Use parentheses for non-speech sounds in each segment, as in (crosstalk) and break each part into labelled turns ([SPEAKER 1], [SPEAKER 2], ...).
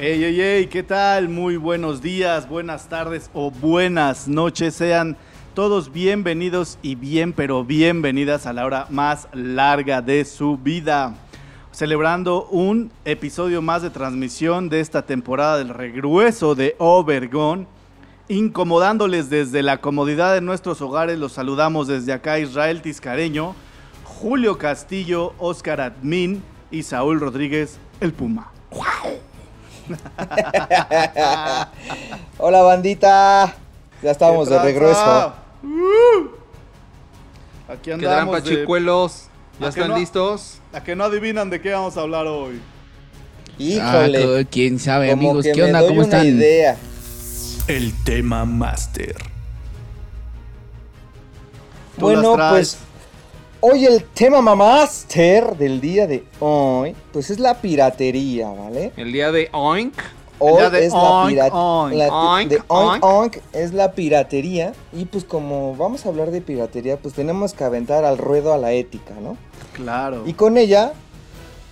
[SPEAKER 1] Hey, hey, hey, ¿qué tal? Muy buenos días, buenas tardes o buenas noches. Sean todos bienvenidos y bien, pero bienvenidas a la hora más larga de su vida. Celebrando un episodio más de transmisión de esta temporada del regreso de Overgone. Incomodándoles desde la comodidad de nuestros hogares, los saludamos desde acá Israel Tiscareño, Julio Castillo, Oscar Admin y Saúl Rodríguez, el Puma. (laughs)
[SPEAKER 2] Hola bandita, ya estamos
[SPEAKER 1] ¿Qué
[SPEAKER 2] de regreso.
[SPEAKER 1] Uh. Aquí
[SPEAKER 3] ¿Qué
[SPEAKER 1] andamos de-
[SPEAKER 3] pachicuelos? ¿Ya
[SPEAKER 1] ¿A que
[SPEAKER 3] están
[SPEAKER 1] no?
[SPEAKER 3] listos?
[SPEAKER 1] A que no adivinan de qué vamos a hablar hoy.
[SPEAKER 2] Híjole,
[SPEAKER 4] Ah, quién sabe,
[SPEAKER 2] como
[SPEAKER 4] amigos.
[SPEAKER 2] que
[SPEAKER 4] ¿Qué
[SPEAKER 2] me
[SPEAKER 4] onda?
[SPEAKER 2] doy
[SPEAKER 4] ¿Cómo
[SPEAKER 2] una
[SPEAKER 4] están?
[SPEAKER 2] idea.
[SPEAKER 5] El tema máster.
[SPEAKER 1] Tú
[SPEAKER 2] Bueno, pues hoy el tema master del día de hoy, pues es la piratería, ¿vale?
[SPEAKER 3] El día de Oink.
[SPEAKER 2] Hoy
[SPEAKER 1] día de
[SPEAKER 2] es la
[SPEAKER 1] oink,
[SPEAKER 2] piratería.
[SPEAKER 1] oink.
[SPEAKER 2] De oink,
[SPEAKER 3] oink.
[SPEAKER 2] oink es la piratería. Y pues como vamos a hablar de piratería, pues tenemos que aventar al ruedo a la ética, ¿no?
[SPEAKER 1] Claro.
[SPEAKER 2] Y con ella,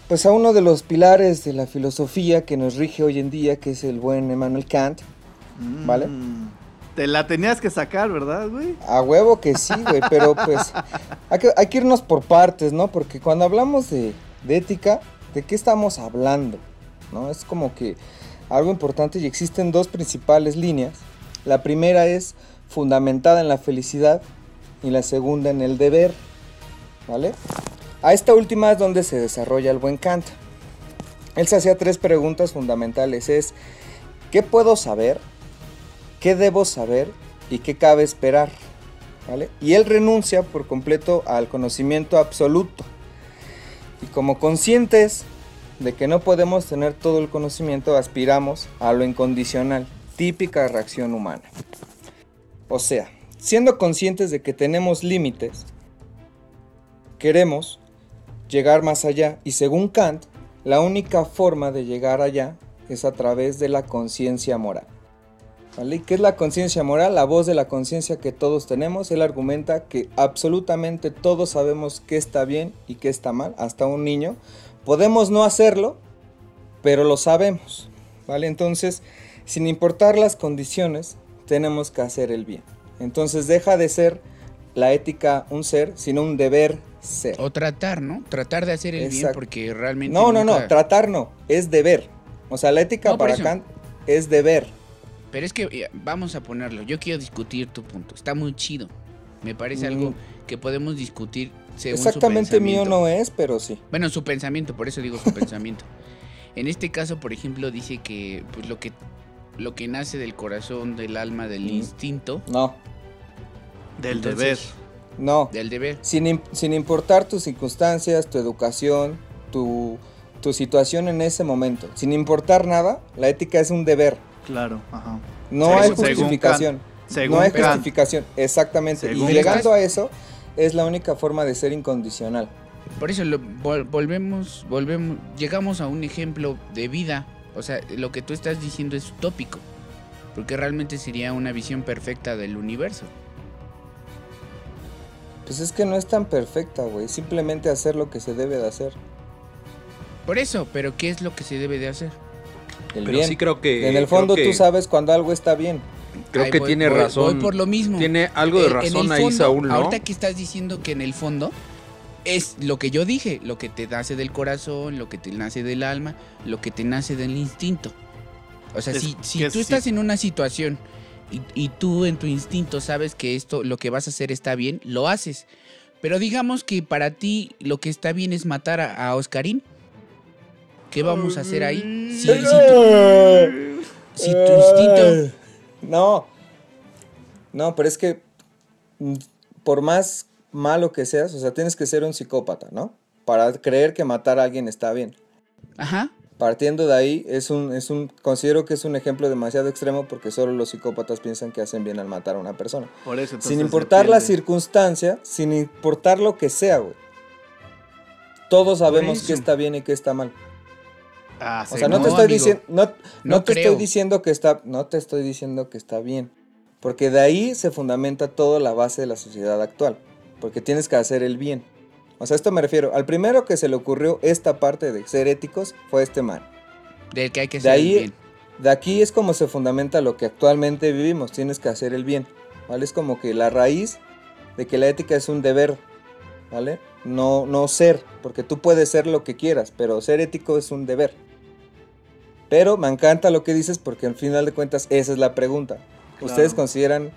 [SPEAKER 2] pues a uno de los pilares de la filosofía que nos rige hoy en día, que es el buen Emmanuel Kant. ¿vale?
[SPEAKER 1] Mm. Te la tenías que sacar, ¿verdad, güey?
[SPEAKER 2] A huevo que sí, güey, pero pues (laughs) hay que, hay que irnos por partes, ¿no? Porque cuando hablamos de, de ética, ¿de qué estamos hablando? ¿No? Es como que algo importante y existen dos principales líneas. La primera es fundamentada en la felicidad y la segunda en el deber, ¿vale? A esta última es donde se desarrolla el buen Kant. Él se hacía tres preguntas fundamentales. Es, ¿qué puedo saber? ¿Qué debo saber? ¿Y qué cabe esperar? ¿Vale? Y él renuncia por completo al conocimiento absoluto. Y como conscientes de que no podemos tener todo el conocimiento, aspiramos a lo incondicional, típica reacción humana. O sea, siendo conscientes de que tenemos límites, queremos llegar más allá y según Kant, la única forma de llegar allá es a través de la conciencia moral. ¿Vale? ¿Y ¿Qué es la conciencia moral? La voz de la conciencia que todos tenemos. Él argumenta que absolutamente todos sabemos qué está bien y qué está mal, hasta un niño. Podemos no hacerlo, pero lo sabemos. ¿Vale? Entonces, sin importar las condiciones, tenemos que hacer el bien. Entonces deja de ser la ética un ser, sino un deber ser.
[SPEAKER 4] O tratar, ¿no? Tratar de hacer el bien
[SPEAKER 2] Exacto.
[SPEAKER 4] porque realmente.
[SPEAKER 2] No, no, no,
[SPEAKER 4] nunca-
[SPEAKER 2] tratar no, es deber. O sea, la ética
[SPEAKER 4] No,
[SPEAKER 2] para. Kant es deber.
[SPEAKER 4] Pero es que eh, vamos a ponerlo. Yo quiero discutir tu punto. Está muy chido. Me parece algo
[SPEAKER 2] Mm.
[SPEAKER 4] que podemos discutir según su
[SPEAKER 2] Exactamente mío no es, pero sí.
[SPEAKER 4] Bueno, su pensamiento, por eso digo su (laughs) pensamiento. En este caso, por ejemplo, dice que pues lo que lo que nace del corazón, del alma, del
[SPEAKER 2] Mm.
[SPEAKER 4] instinto,
[SPEAKER 2] No,
[SPEAKER 1] Del
[SPEAKER 4] Entonces,
[SPEAKER 1] deber.
[SPEAKER 2] no.
[SPEAKER 4] del deber.
[SPEAKER 2] Sin, sin importar tus circunstancias, tu educación, tu, tu situación en ese momento. Sin importar nada, la ética es un deber.
[SPEAKER 1] Claro, ajá.
[SPEAKER 2] No
[SPEAKER 1] Según-
[SPEAKER 2] hay justificación.
[SPEAKER 1] Según
[SPEAKER 2] no hay
[SPEAKER 1] Kant.
[SPEAKER 2] justificación, exactamente.
[SPEAKER 1] Según
[SPEAKER 2] y llegando
[SPEAKER 4] Kant.
[SPEAKER 2] a eso, es la única forma de ser incondicional.
[SPEAKER 4] Por eso lo- vol- volvemos, volvemos, llegamos a un ejemplo de vida. O sea, lo que tú estás diciendo es utópico. Porque realmente sería una visión perfecta del universo.
[SPEAKER 2] Pues es que no es tan perfecta, güey. Simplemente hacer lo que se debe de hacer.
[SPEAKER 4] Por eso, pero ¿qué es lo que se debe de hacer?
[SPEAKER 2] El
[SPEAKER 3] Pero
[SPEAKER 2] bien.
[SPEAKER 3] sí creo que.
[SPEAKER 2] en el fondo
[SPEAKER 3] que-
[SPEAKER 2] tú sabes cuando algo está bien.
[SPEAKER 3] Creo que
[SPEAKER 4] voy-
[SPEAKER 3] tiene
[SPEAKER 4] voy-
[SPEAKER 3] razón.
[SPEAKER 4] Voy por lo mismo.
[SPEAKER 3] Tiene algo de
[SPEAKER 4] Eh, en
[SPEAKER 3] razón
[SPEAKER 4] el
[SPEAKER 3] ahí,
[SPEAKER 4] fondo,
[SPEAKER 3] Saúl, ¿no?
[SPEAKER 4] Ahorita que estás diciendo que en el fondo es lo que yo dije, lo que te nace del corazón, lo que te nace del alma, lo que te nace del instinto. O sea,
[SPEAKER 1] Es
[SPEAKER 4] si, tú
[SPEAKER 1] sí.
[SPEAKER 4] estás en una situación y, y tú en tu instinto sabes que esto, lo que vas a hacer está bien, lo haces. Pero digamos que para ti lo que está bien es matar a, a Oscarín. ¿Qué vamos a hacer ahí? Si, si tu, si tu instinto...
[SPEAKER 2] No. No, pero es que mm, por más malo que seas, o sea, tienes que ser un psicópata, ¿no? para creer que matar a alguien está bien.
[SPEAKER 4] Ajá.
[SPEAKER 2] Partiendo de ahí, es un, es un, considero que es un ejemplo demasiado extremo porque solo los psicópatas piensan que hacen bien al matar a una persona.
[SPEAKER 1] Por eso,
[SPEAKER 2] sin importar la circunstancia, sin importar lo que sea, güey. Todos sabemos qué está bien y qué está mal.
[SPEAKER 1] Ah,
[SPEAKER 2] O sea, no,
[SPEAKER 4] no,
[SPEAKER 2] te estoy diciendo, no, no te
[SPEAKER 4] creo.
[SPEAKER 2] estoy diciendo que está, no te estoy diciendo que está bien, porque de ahí se fundamenta toda la base de la sociedad actual, porque tienes que hacer el bien. O sea, esto me refiero. Al primero que se le ocurrió esta parte de ser éticos fue este man.
[SPEAKER 4] Del que hay que
[SPEAKER 2] De
[SPEAKER 4] el
[SPEAKER 2] ahí,
[SPEAKER 4] bien.
[SPEAKER 2] de aquí es como se fundamenta lo que actualmente vivimos. Tienes que hacer el bien, ¿vale? Es como que la raíz de que la ética es un deber, ¿vale? No, no ser, porque tú puedes ser lo que quieras, pero ser ético es un deber. Pero me encanta lo que dices porque al final de cuentas esa es la pregunta. ¿Ustedes consideran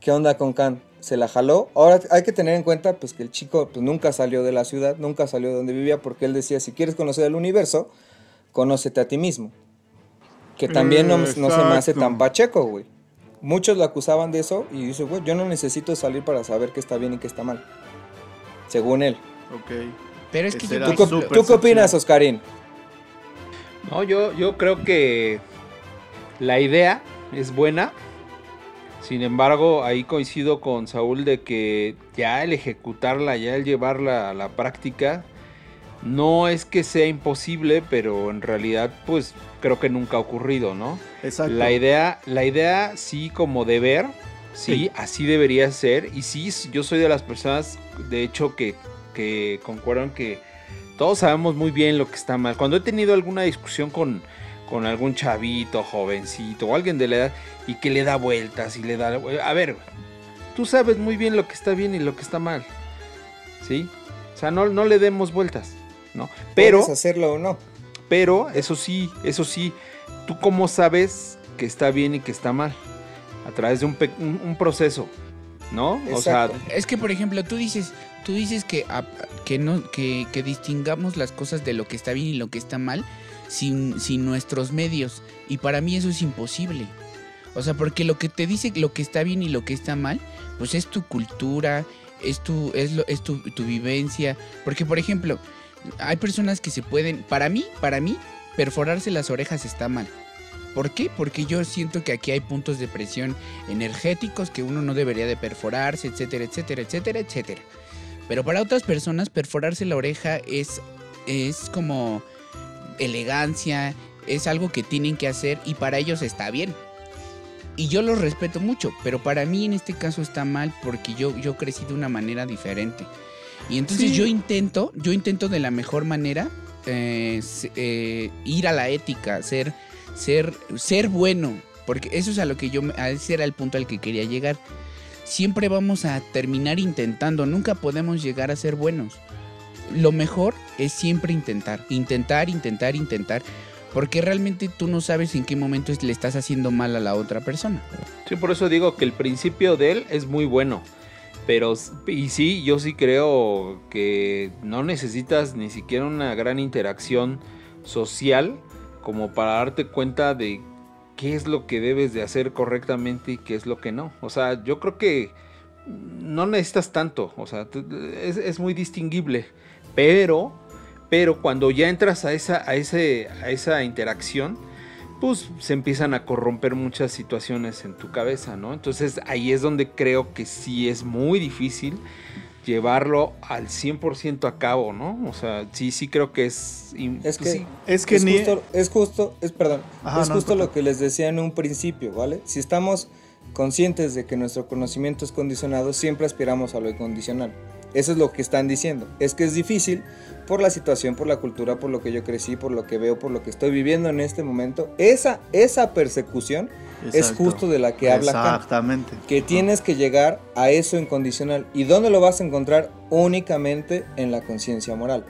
[SPEAKER 2] qué onda con Khan? ¿Se la jaló? Ahora hay que tener en cuenta pues, que el chico pues, nunca salió de la ciudad, nunca salió de donde vivía porque él decía, si quieres conocer el universo, conócete a ti mismo. Que también no, no se me hace tan pacheco, güey. Muchos lo acusaban de eso y dice, güey, yo no necesito salir para saber qué está bien y qué está mal. Según él.
[SPEAKER 1] Ok.
[SPEAKER 4] Pero es que
[SPEAKER 1] Ese
[SPEAKER 4] yo,
[SPEAKER 1] era
[SPEAKER 2] ¿Tú,
[SPEAKER 4] por
[SPEAKER 2] qué-
[SPEAKER 1] su
[SPEAKER 4] ejemplo,
[SPEAKER 2] tú qué opinas, Oscarín?
[SPEAKER 3] No, yo, yo creo que la idea es buena. Sin embargo, ahí coincido con Saúl de que ya el ejecutarla, ya el llevarla a la práctica, no es que sea imposible, pero en realidad, pues creo que nunca ha ocurrido, ¿no?
[SPEAKER 1] Exacto.
[SPEAKER 3] La idea, la idea sí como deber, sí,
[SPEAKER 1] Sí.
[SPEAKER 3] así debería ser. Y sí, yo soy de las personas, de hecho, que, que concuerdan que todos sabemos muy bien lo que está mal. Cuando he tenido alguna discusión con, con algún chavito, jovencito o alguien de la edad y que le da vueltas y le da... A ver, tú sabes muy bien lo que está bien y lo que está mal. ¿Sí? O sea, no, no le demos vueltas, ¿no? Pero...
[SPEAKER 2] ¿Puedes hacerlo o no?
[SPEAKER 3] Pero eso sí, eso sí, ¿tú cómo sabes que está bien y que está mal? A través de un, un- un proceso, ¿no? O sea,
[SPEAKER 4] es que por ejemplo, tú dices, tú dices que, que no, que, que distingamos las cosas de lo que está bien y lo que está mal sin, sin nuestros medios. Y para mí eso es imposible. O sea, porque lo que te dice lo que está bien y lo que está mal, pues es tu cultura, es tu, es lo, es tu, tu vivencia. Porque, por ejemplo, hay personas que se pueden, para mí, para mí, perforarse las orejas está mal. ¿Por qué? Porque yo siento que aquí hay puntos de presión energéticos que uno no debería de perforarse, etcétera, etcétera, etcétera, etcétera. Pero para otras personas perforarse la oreja es, es como elegancia, es algo que tienen que hacer y para ellos está bien. Y yo los respeto mucho, pero para mí en este caso está mal porque yo, yo crecí de una manera diferente. Y entonces
[SPEAKER 1] Sí.
[SPEAKER 4] yo intento, yo intento de la mejor manera eh, eh, ir a la ética, ser, ser, ser bueno, porque eso es a lo que yo, ese era el punto al que quería llegar. Siempre vamos a terminar intentando, nunca podemos llegar a ser buenos. Lo mejor es siempre intentar, intentar, intentar, intentar, porque realmente tú no sabes en qué momento le estás haciendo mal a la otra persona.
[SPEAKER 3] sí, por eso digo que el principio de él es muy bueno. Pero, y sí, yo sí creo que no necesitas ni siquiera una gran interacción social como para darte cuenta de qué es lo que debes de hacer correctamente y qué es lo que no. O sea, yo creo que no necesitas tanto, o sea, es muy distinguible, pero, pero cuando ya entras a esa, a ese, a esa interacción, pues se empiezan a corromper muchas situaciones en tu cabeza, ¿no? Entonces ahí es donde creo que sí es muy difícil llevarlo al 100% a cabo, ¿no? O sea, sí, sí creo que es...
[SPEAKER 2] Es que-
[SPEAKER 3] sí.
[SPEAKER 1] Es que
[SPEAKER 2] es,
[SPEAKER 1] ni.
[SPEAKER 2] justo, es justo, es perdón,
[SPEAKER 1] Ajá,
[SPEAKER 2] es
[SPEAKER 1] no,
[SPEAKER 2] justo
[SPEAKER 1] no
[SPEAKER 2] lo que les decía en un principio, ¿vale? Si estamos conscientes de que nuestro conocimiento es condicionado, siempre aspiramos a lo incondicional. Eso es lo que están diciendo. Es que es difícil por la situación, por la cultura, por lo que yo crecí, por lo que veo, por lo que estoy viviendo en este momento. Esa, esa persecución es justo de la que habla Kant
[SPEAKER 1] Exactamente.
[SPEAKER 2] que tienes que llegar a eso incondicional. ¿Y dónde lo vas a encontrar? Únicamente en la conciencia moral.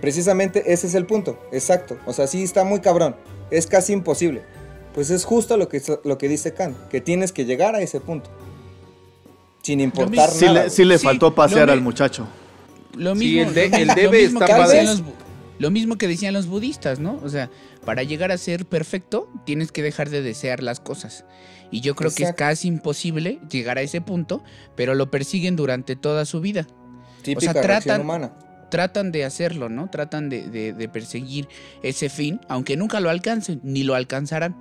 [SPEAKER 2] Precisamente ese es el punto, exacto. O sea, sí está muy cabrón, es casi imposible. Pues es justo lo que, lo que dice Kant, que tienes que llegar a ese punto. Sin importar
[SPEAKER 1] Sí
[SPEAKER 2] nada.
[SPEAKER 1] le, sí le
[SPEAKER 4] Sí,
[SPEAKER 1] faltó pasear al muchacho.
[SPEAKER 4] Lo
[SPEAKER 3] Sí,
[SPEAKER 4] mismo,
[SPEAKER 3] el de- debe
[SPEAKER 4] lo mismo
[SPEAKER 3] está
[SPEAKER 4] que decían los bu- lo mismo que decían los budistas, ¿no? O sea, para llegar a ser perfecto, tienes que dejar de desear las cosas. Y yo creo que es casi imposible llegar a ese punto, pero lo persiguen durante toda su vida.
[SPEAKER 2] Típica
[SPEAKER 4] o sea, tratan-
[SPEAKER 2] humana.
[SPEAKER 4] tratan de hacerlo, ¿no? Tratan de, de- de perseguir ese fin, aunque nunca lo alcancen, ni lo alcanzarán.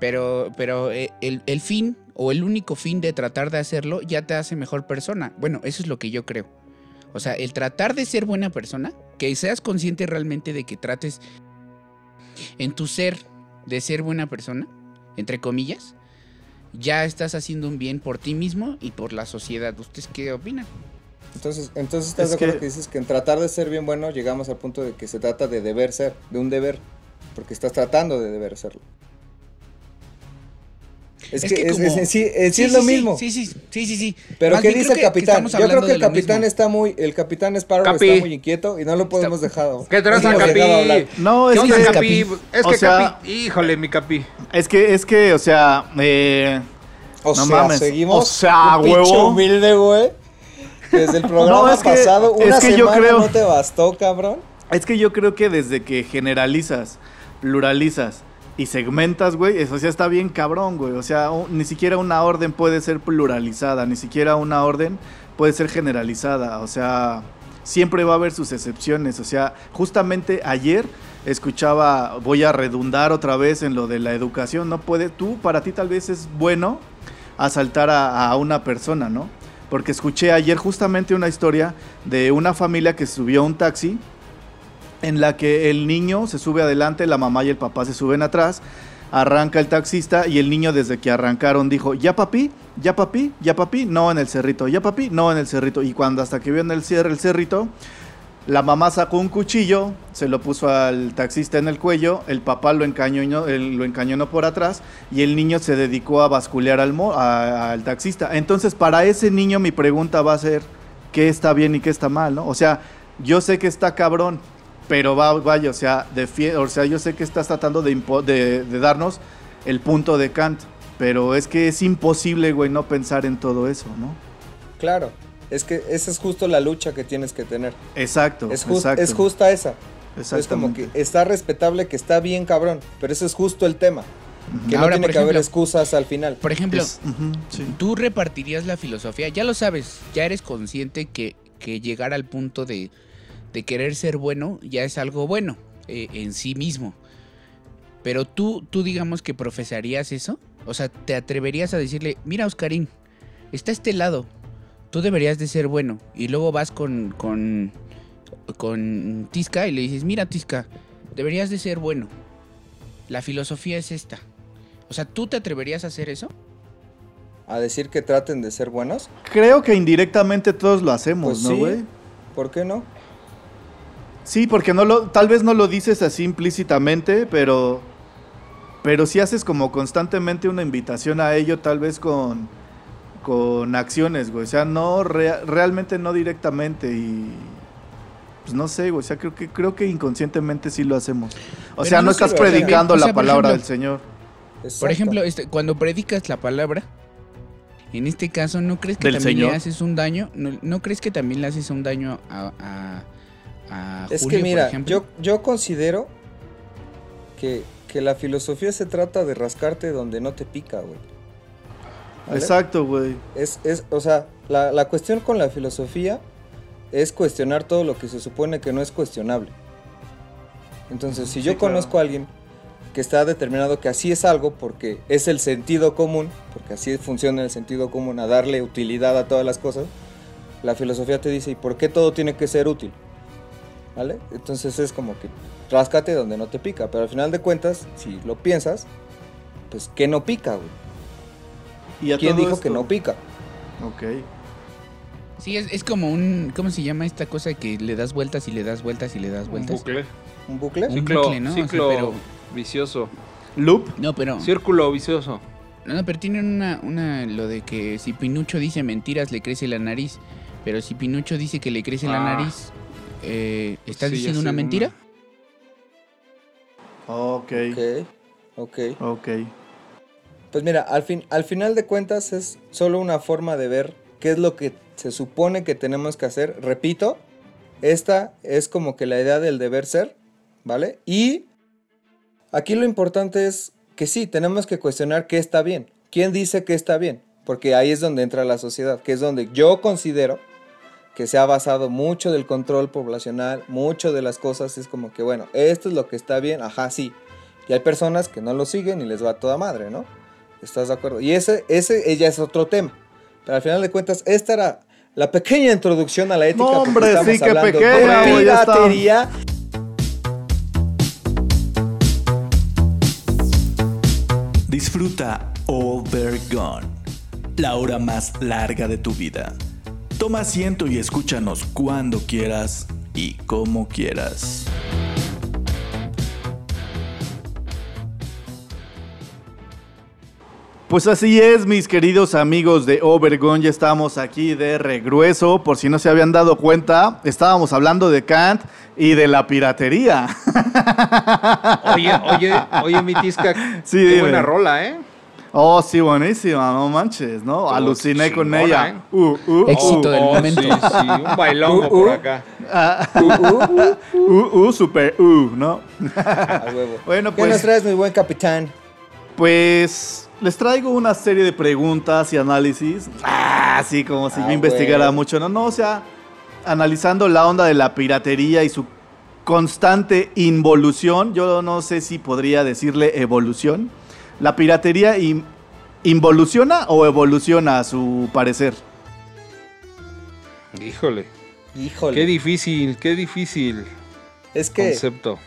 [SPEAKER 4] Pero, pero eh, el, el fin o el único fin de tratar de hacerlo ya te hace mejor persona. Bueno, eso es lo que yo creo. O sea, el tratar de ser buena persona, que seas consciente realmente de que trates en tu ser de ser buena persona, entre comillas, ya estás haciendo un bien por ti mismo y por la sociedad. ¿Ustedes qué opinan?
[SPEAKER 2] Entonces, entonces estás
[SPEAKER 1] Es
[SPEAKER 2] de acuerdo
[SPEAKER 1] que-
[SPEAKER 2] que... dices que en tratar de ser bien bueno llegamos al punto de que se trata de deber ser, de un deber, porque estás tratando de deber serlo. Es, que, es,
[SPEAKER 4] como-
[SPEAKER 2] es- en sí, sí
[SPEAKER 4] Sí,
[SPEAKER 2] es lo
[SPEAKER 4] sí,
[SPEAKER 2] mismo.
[SPEAKER 4] Sí, sí, sí, sí, sí.
[SPEAKER 2] Pero
[SPEAKER 4] Más
[SPEAKER 2] ¿qué dice el
[SPEAKER 4] que- que
[SPEAKER 2] capitán? Yo creo que el capitán está muy, el capitán Sparrow
[SPEAKER 3] Capi.
[SPEAKER 2] está muy inquieto y no lo podemos dejar.
[SPEAKER 3] ¿Qué
[SPEAKER 2] hemos
[SPEAKER 3] Capi?
[SPEAKER 1] No,
[SPEAKER 3] ¿Qué
[SPEAKER 1] es que,
[SPEAKER 3] Capi? Es
[SPEAKER 1] o
[SPEAKER 3] que
[SPEAKER 1] sea-
[SPEAKER 3] Capi, híjole, mi Capi.
[SPEAKER 1] es que, es que, o sea, eh,
[SPEAKER 2] O
[SPEAKER 1] No
[SPEAKER 2] sea,
[SPEAKER 1] mames.
[SPEAKER 2] seguimos.
[SPEAKER 1] O sea, huevo.
[SPEAKER 2] humilde, güey. Desde el (laughs) programa
[SPEAKER 1] No, es que-
[SPEAKER 2] pasado,
[SPEAKER 1] es
[SPEAKER 2] una
[SPEAKER 1] que yo
[SPEAKER 2] semana
[SPEAKER 1] creo-
[SPEAKER 2] no te bastó, cabrón.
[SPEAKER 1] es que yo creo que desde que generalizas, pluralizas y segmentas, güey, eso ya está bien cabrón, güey. O sea, ni siquiera una orden puede ser pluralizada, ni siquiera una orden puede ser generalizada. O sea, siempre va a haber sus excepciones. O sea, justamente ayer escuchaba, voy a redundar otra vez en lo de la educación, no puede, tú, para ti tal vez es bueno asaltar a, a una persona, ¿no? Porque escuché ayer justamente una historia de una familia que subió a un taxi en la que el niño se sube adelante, la mamá y el papá se suben atrás, arranca el taxista y el niño desde que arrancaron dijo, ya papi, ya papi, ya papi, no en el cerrito, ya papi, no en el cerrito. Y cuando hasta que vio en el cierre el cerrito, la mamá sacó un cuchillo, se lo puso al taxista en el cuello, el papá lo encañonó, lo por atrás y el niño se dedicó a basculear al, al taxista. Entonces, para ese niño mi pregunta va a ser, ¿qué está bien y qué está mal? ¿no? O sea, yo sé que está cabrón, pero va, vaya, o sea, o sea, yo sé que estás tratando de, impo- de, de darnos el punto de Kant, pero es que es imposible, güey, no pensar en todo eso, ¿no?
[SPEAKER 2] Claro. Es que esa es justo la lucha que tienes que tener.
[SPEAKER 1] Exacto,
[SPEAKER 2] Es, jus-
[SPEAKER 1] exacto.
[SPEAKER 2] es justa esa. Es como que está respetable, que está bien cabrón. Pero eso es justo el tema. Que
[SPEAKER 4] Ahora,
[SPEAKER 2] no tiene que haber excusas al final.
[SPEAKER 4] Por ejemplo,
[SPEAKER 1] Es- ujú, sí.
[SPEAKER 4] tú repartirías la filosofía, ya lo sabes, ya eres consciente que, que llegar al punto de, de querer ser bueno ya es algo bueno eh, en sí mismo. Pero tú, tú digamos que profesarías eso, o sea, te atreverías a decirle, mira Oscarín, está este lado, tú deberías de ser bueno. Y luego vas con, con, con Tisca y le dices, mira Tisca, deberías de ser bueno. La filosofía es esta. O sea, ¿tú te atreverías a hacer eso?
[SPEAKER 2] A decir que traten de ser buenos.
[SPEAKER 1] Creo que indirectamente todos lo hacemos,
[SPEAKER 2] Pues
[SPEAKER 1] ¿no,
[SPEAKER 2] sí.
[SPEAKER 1] güey?
[SPEAKER 2] ¿Por qué no?
[SPEAKER 1] Sí, porque no lo, tal vez no lo dices así implícitamente, pero, pero si haces como constantemente una invitación a ello, tal vez con, con acciones, güey. O sea, no rea- realmente no directamente y pues no sé, güey. O sea, creo que creo que inconscientemente sí lo hacemos. O
[SPEAKER 4] Pero
[SPEAKER 1] sea, no,
[SPEAKER 4] no
[SPEAKER 1] estás predicando
[SPEAKER 4] también, o sea,
[SPEAKER 1] la palabra
[SPEAKER 4] ejemplo,
[SPEAKER 1] del Señor.
[SPEAKER 4] Por ejemplo, este, cuando predicas la palabra, en este caso, ¿no crees que también
[SPEAKER 1] Señor.
[SPEAKER 4] le haces un daño? ¿No, no crees que también le haces un daño a, a, a
[SPEAKER 2] Es
[SPEAKER 4] Julio,
[SPEAKER 2] que
[SPEAKER 4] por
[SPEAKER 2] mira,
[SPEAKER 4] ejemplo?
[SPEAKER 2] yo, yo considero que, que la filosofía se trata de rascarte donde no te pica, güey. ¿Vale?
[SPEAKER 1] Exacto, güey.
[SPEAKER 2] Es, es, o sea, la, la cuestión con la filosofía es cuestionar todo lo que se supone que no es cuestionable. Entonces, si
[SPEAKER 1] Sí,
[SPEAKER 2] yo
[SPEAKER 1] claro.
[SPEAKER 2] conozco a alguien que está determinado que así es algo porque es el sentido común, porque así funciona el sentido común, a darle utilidad a todas las cosas, la filosofía te dice, ¿y por qué todo tiene que ser útil? ¿Vale? Entonces es como que ráscate donde no te pica, pero al final de cuentas, si lo piensas, pues ¿qué no pica, güey?
[SPEAKER 1] Y a
[SPEAKER 2] ¿Quién dijo que no pica?
[SPEAKER 1] Ok.
[SPEAKER 4] Sí, es, es como un... ¿Cómo se llama esta cosa que le das vueltas y le das vueltas y le das
[SPEAKER 3] Un
[SPEAKER 4] vueltas?
[SPEAKER 3] bucle.
[SPEAKER 2] ¿Un bucle?
[SPEAKER 4] Un
[SPEAKER 3] Ciclo,
[SPEAKER 4] bucle, ¿no? O sea,
[SPEAKER 3] ciclo
[SPEAKER 4] pero-
[SPEAKER 3] vicioso.
[SPEAKER 1] Loop.
[SPEAKER 4] No, pero...
[SPEAKER 3] Círculo vicioso.
[SPEAKER 4] No, no, pero tienen una, una... Lo de que si Pinucho dice mentiras, le crece la nariz. Pero si Pinucho dice que le crece la
[SPEAKER 3] Ah.
[SPEAKER 4] nariz, eh, ¿estás
[SPEAKER 3] Sí,
[SPEAKER 4] diciendo una mentira?
[SPEAKER 1] Ok.
[SPEAKER 2] Ok, ok.
[SPEAKER 1] Ok.
[SPEAKER 2] Pues mira, al, fin, al final de cuentas es solo una forma de ver qué es lo que se supone que tenemos que hacer. Repito, esta es como que la idea del deber ser, ¿vale? Y aquí lo importante es que sí, tenemos que cuestionar qué está bien. ¿Quién dice que está bien? Porque ahí es donde entra la sociedad, que es donde yo considero que se ha basado mucho del control poblacional, mucho de las cosas, es como que, bueno, esto es lo que está bien, ajá, sí. Y hay personas que no lo siguen y les va a toda madre, ¿no? ¿Estás de acuerdo? Y ese, ese ella es otro tema. Pero al final de cuentas, esta era la pequeña introducción a la ética.
[SPEAKER 1] No, hombre,
[SPEAKER 2] estamos
[SPEAKER 1] sí, qué
[SPEAKER 2] hablando
[SPEAKER 1] pequeña,
[SPEAKER 2] de
[SPEAKER 1] ya
[SPEAKER 2] piratería.
[SPEAKER 5] Disfruta All Bear Gone, la hora más larga de tu vida. Toma asiento y escúchanos cuando quieras y como quieras.
[SPEAKER 1] Pues así es, mis queridos amigos de Overgon, ya estamos aquí de regreso. Por si no se habían dado cuenta, estábamos hablando de Kant y de la piratería.
[SPEAKER 3] Oye, oye, oye, mi tisca,
[SPEAKER 1] Sí,
[SPEAKER 3] qué
[SPEAKER 1] dime.
[SPEAKER 3] buena rola, ¿eh?
[SPEAKER 1] Oh, sí, buenísima, no manches, ¿no?
[SPEAKER 3] Estuvo
[SPEAKER 1] Aluciné con ella.
[SPEAKER 3] ¿eh?
[SPEAKER 1] Uh, uh,
[SPEAKER 4] Éxito
[SPEAKER 1] uh,
[SPEAKER 4] del
[SPEAKER 3] Oh,
[SPEAKER 4] momento.
[SPEAKER 3] Sí, sí, un bailongo
[SPEAKER 2] Uh,
[SPEAKER 3] por
[SPEAKER 2] uh.
[SPEAKER 3] acá. (laughs)
[SPEAKER 1] uh, uh, super, uh, ¿no?
[SPEAKER 2] A huevo. (laughs)
[SPEAKER 1] Bueno,
[SPEAKER 2] ¿Qué nos
[SPEAKER 1] pues,
[SPEAKER 2] traes, mi buen capitán?
[SPEAKER 1] pues les traigo una serie de preguntas y análisis. Ah, sí, como si
[SPEAKER 2] Ah,
[SPEAKER 1] yo investigara mucho, ¿no? No, o sea, analizando la onda de la piratería y su constante involución. Yo no sé si podría decirle evolución. ¿La piratería in- involuciona o evoluciona a su parecer?
[SPEAKER 3] Híjole,
[SPEAKER 2] Híjole.
[SPEAKER 3] qué difícil, qué difícil
[SPEAKER 2] es que
[SPEAKER 3] concepto.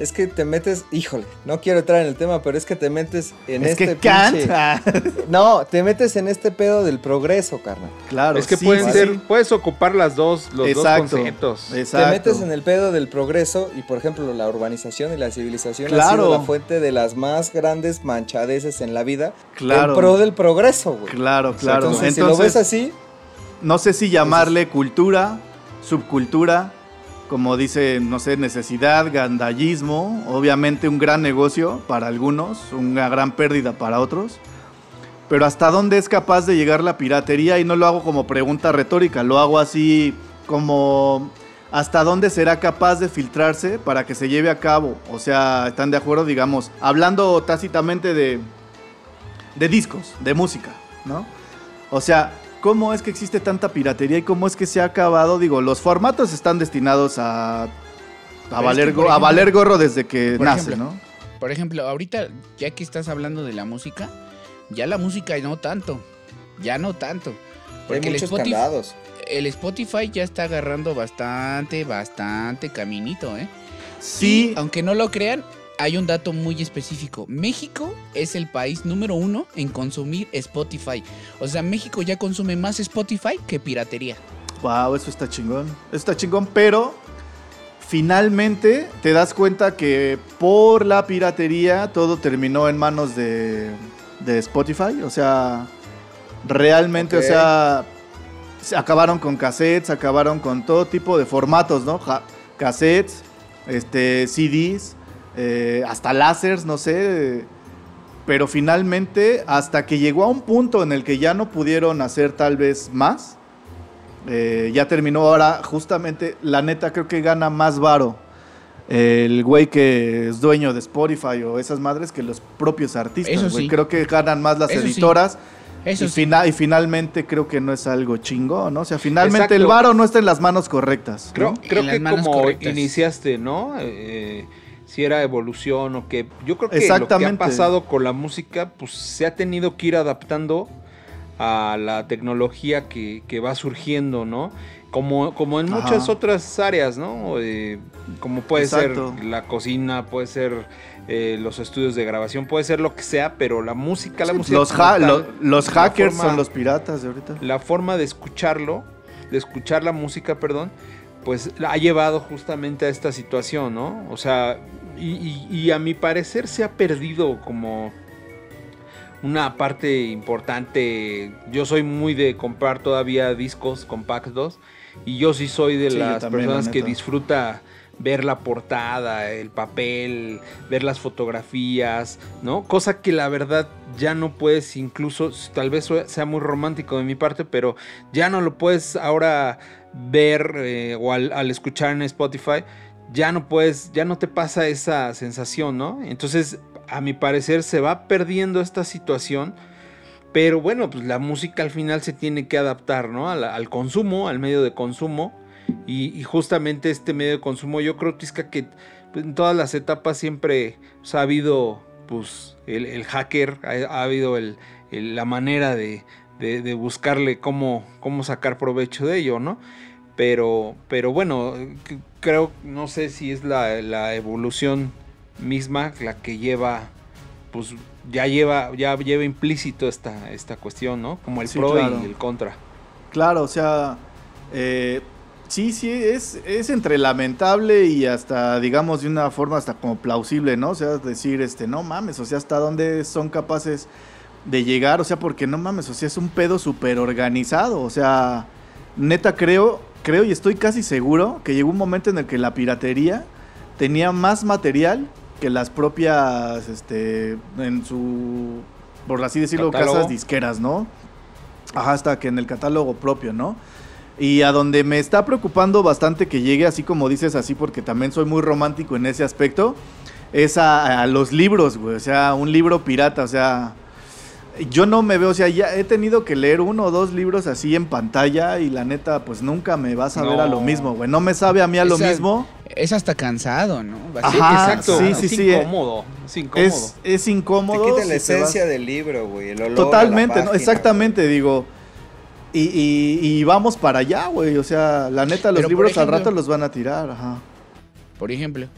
[SPEAKER 2] Es que te metes, híjole, no quiero entrar en el tema, pero es que te metes en
[SPEAKER 1] es
[SPEAKER 2] este
[SPEAKER 1] que Kant...
[SPEAKER 2] pinche-
[SPEAKER 1] ah, (laughs)
[SPEAKER 2] No, te metes en este pedo del progreso, carnal.
[SPEAKER 1] claro,
[SPEAKER 3] es que
[SPEAKER 1] sí,
[SPEAKER 3] pueden
[SPEAKER 1] sí,
[SPEAKER 3] ser, puedes ocupar las dos, los
[SPEAKER 1] Exacto,
[SPEAKER 3] dos conceptos.
[SPEAKER 1] Exacto.
[SPEAKER 2] Te metes en el pedo del progreso y, por ejemplo, la urbanización y la civilización ha
[SPEAKER 1] Claro.
[SPEAKER 2] sido la fuente de las más grandes manchadeces en la vida
[SPEAKER 1] Claro.
[SPEAKER 2] en pro del progreso, güey.
[SPEAKER 1] Claro, claro.
[SPEAKER 2] Entonces, si lo ves así,
[SPEAKER 1] No sé si llamarle cultura, subcultura, como dice, no sé, necesidad, gandallismo, obviamente un gran negocio para algunos, una gran pérdida para otros. Pero hasta dónde es capaz de llegar la piratería y no lo hago como pregunta retórica, lo hago así como hasta dónde será capaz de filtrarse para que se lleve a cabo. O sea, ¿están de acuerdo? Digamos, hablando tácitamente de, de discos, de música, ¿no? O sea, ¿cómo es que existe tanta piratería y cómo es que se ha acabado? Digo, los formatos están destinados a, a,
[SPEAKER 4] es
[SPEAKER 1] valer,
[SPEAKER 4] que,
[SPEAKER 1] a valer gorro desde que nace,
[SPEAKER 4] ejemplo,
[SPEAKER 1] ¿no?
[SPEAKER 4] Por ejemplo, ahorita, ya que estás hablando de la música, ya la música no tanto. Ya no tanto.
[SPEAKER 2] hay
[SPEAKER 4] Porque el
[SPEAKER 2] muchos
[SPEAKER 4] Spotify,
[SPEAKER 2] candados.
[SPEAKER 4] el Spotify ya está agarrando bastante, bastante caminito, ¿eh?
[SPEAKER 1] Sí,
[SPEAKER 4] Y, aunque no lo crean, hay un dato muy específico. México es el país número uno en consumir Spotify. O sea, México ya consume más Spotify que piratería.
[SPEAKER 1] wow, eso está chingón. Eso está chingón, pero finalmente te das cuenta que por la piratería todo terminó en manos de, de Spotify. O sea, realmente, o sea, se acabaron con cassettes, acabaron con todo tipo de formatos, ¿no? Ja- cassettes, este, CDs, eh, hasta lásers, no sé. Pero finalmente, hasta que llegó a un punto en el que ya no pudieron hacer tal vez más, eh, ya terminó ahora, justamente, la neta creo que gana más varo el güey que es dueño de Spotify o esas madres que los propios artistas,
[SPEAKER 4] Eso
[SPEAKER 1] güey.
[SPEAKER 4] sí.
[SPEAKER 1] Creo que ganan más las
[SPEAKER 4] Eso sí.
[SPEAKER 1] editoras.
[SPEAKER 4] Eso
[SPEAKER 1] y,
[SPEAKER 4] sí.
[SPEAKER 1] fina- y finalmente creo que no es algo chingón, ¿no? O sea, finalmente
[SPEAKER 3] Exacto.
[SPEAKER 1] el varo no está en las manos correctas. ¿no?
[SPEAKER 3] Creo, creo que como
[SPEAKER 4] correctas.
[SPEAKER 3] iniciaste, ¿no? Eh, si era evolución o qué. Yo creo que lo que ha pasado con la música, pues se ha tenido que ir adaptando a la tecnología que, que va surgiendo, ¿no? Como, como en
[SPEAKER 1] Ajá.
[SPEAKER 3] muchas otras áreas, ¿no? Eh, como puede
[SPEAKER 1] Exacto.
[SPEAKER 3] ser la cocina, puede ser eh, los estudios de grabación, puede ser lo que sea, pero la música, la música.
[SPEAKER 1] Los, ha-
[SPEAKER 3] tal,
[SPEAKER 1] lo- los hackers
[SPEAKER 3] forma-
[SPEAKER 1] son los piratas de ahorita.
[SPEAKER 3] la forma de escucharlo, de escuchar la música, perdón, pues ha llevado justamente a esta situación, ¿no? O sea, y, y- y a mi parecer se ha perdido como una parte importante. Yo soy muy de comprar todavía discos compactos 2 y yo sí soy de
[SPEAKER 1] Sí,
[SPEAKER 3] las
[SPEAKER 1] también, la
[SPEAKER 3] personas que disfruta ver la portada, el papel, ver las fotografías, ¿no? Cosa que la verdad ya no puedes, incluso, tal vez sea muy romántico de mi parte, pero ya no lo puedes ahora ver eh, o al, escuchar en Spotify, ya no puedes, ya no te pasa esa sensación, ¿no? Entonces, a mi parecer, se va perdiendo esta situación Pero bueno, pues la música al final se tiene que adaptar, ¿no? Al, consumo, al medio de consumo. Y, justamente este medio de consumo, yo creo, Tisca, que en todas las etapas siempre pues, ha habido pues, el, hacker, ha, ha habido el- la manera de, de- de buscarle cómo, cómo sacar provecho de ello, ¿no? Pero, pero bueno, creo, no sé si es la, la evolución misma la que lleva, pues ya lleva, ya lleva implícito esta, esta cuestión, ¿no? Como el
[SPEAKER 1] Sí,
[SPEAKER 3] pro
[SPEAKER 1] claro.
[SPEAKER 3] y el contra.
[SPEAKER 1] Claro, o sea, eh, sí, sí, es, es entre lamentable y hasta, digamos, de una forma hasta como plausible, ¿no? O sea, decir, este, no mames, o sea, hasta dónde son capaces de llegar, o sea, porque no mames, o sea, es un pedo súper organizado, o sea, neta creo, creo y estoy casi seguro que llegó un momento en el que la piratería tenía más material que las propias, este, en su, por así decirlo,
[SPEAKER 3] Catálogo.
[SPEAKER 1] casas disqueras, ¿no? Ajá, hasta que en el catálogo propio, ¿no? Y a donde me está preocupando bastante que llegue, así como dices así, porque también soy muy romántico en ese aspecto, es a, a los libros, güey. O sea, un libro pirata, o sea, yo no me veo, o sea, ya he tenido que leer uno o dos libros así en pantalla y la neta, pues nunca me vas a ver a lo mismo, güey. No me sabe a mí a lo mismo.
[SPEAKER 4] Es hasta cansado, ¿no?
[SPEAKER 1] Ajá,
[SPEAKER 3] exacto.
[SPEAKER 1] sí,
[SPEAKER 3] es
[SPEAKER 1] sí, eh.
[SPEAKER 3] incómodo. Es incómodo.
[SPEAKER 1] Es, es
[SPEAKER 2] Te
[SPEAKER 1] incómodo.
[SPEAKER 2] quita la
[SPEAKER 1] si
[SPEAKER 2] esencia
[SPEAKER 1] vas-
[SPEAKER 2] del libro, güey. El olor. a la
[SPEAKER 1] Totalmente, ¿no? Exactamente, digo. Y, y- y vamos para allá, güey. O sea, la neta, los
[SPEAKER 4] Pero,
[SPEAKER 1] libros al rato los van a tirar, ajá.
[SPEAKER 4] Por ejemplo,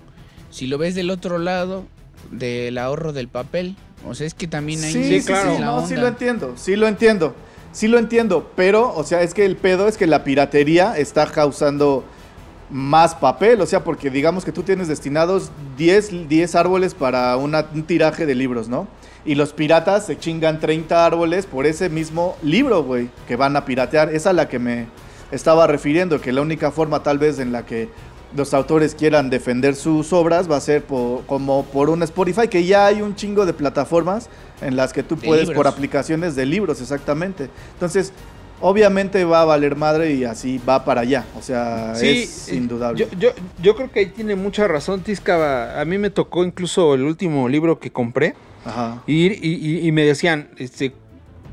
[SPEAKER 4] si lo ves del otro lado del ahorro del papel, o sea, es que también hay
[SPEAKER 1] Sí, sí,
[SPEAKER 3] claro.
[SPEAKER 1] sí, no, sí lo entiendo, sí lo entiendo, sí lo entiendo, pero, o sea, es que el pedo es que la piratería está causando más papel, o sea, porque digamos que tú tienes destinados 10, 10 árboles para una- un tiraje de libros, ¿no? Y los piratas se chingan 30 árboles por ese mismo libro, güey, que van a piratear. Esa es a la que me estaba refiriendo, que la única forma tal vez en la que los autores quieran defender sus obras va a ser po- como por un Spotify, que ya hay un chingo de plataformas en las que tú
[SPEAKER 4] De
[SPEAKER 1] puedes por aplicaciones de libros, exactamente. Entonces, obviamente va a valer madre y así va para allá, o sea,
[SPEAKER 3] Sí,
[SPEAKER 1] es indudable.
[SPEAKER 3] Yo, yo, yo creo que ahí tiene mucha razón, Tisca. A mí me tocó incluso el último libro que compré.
[SPEAKER 1] Ajá.
[SPEAKER 3] Y, y- y- y me decían, este,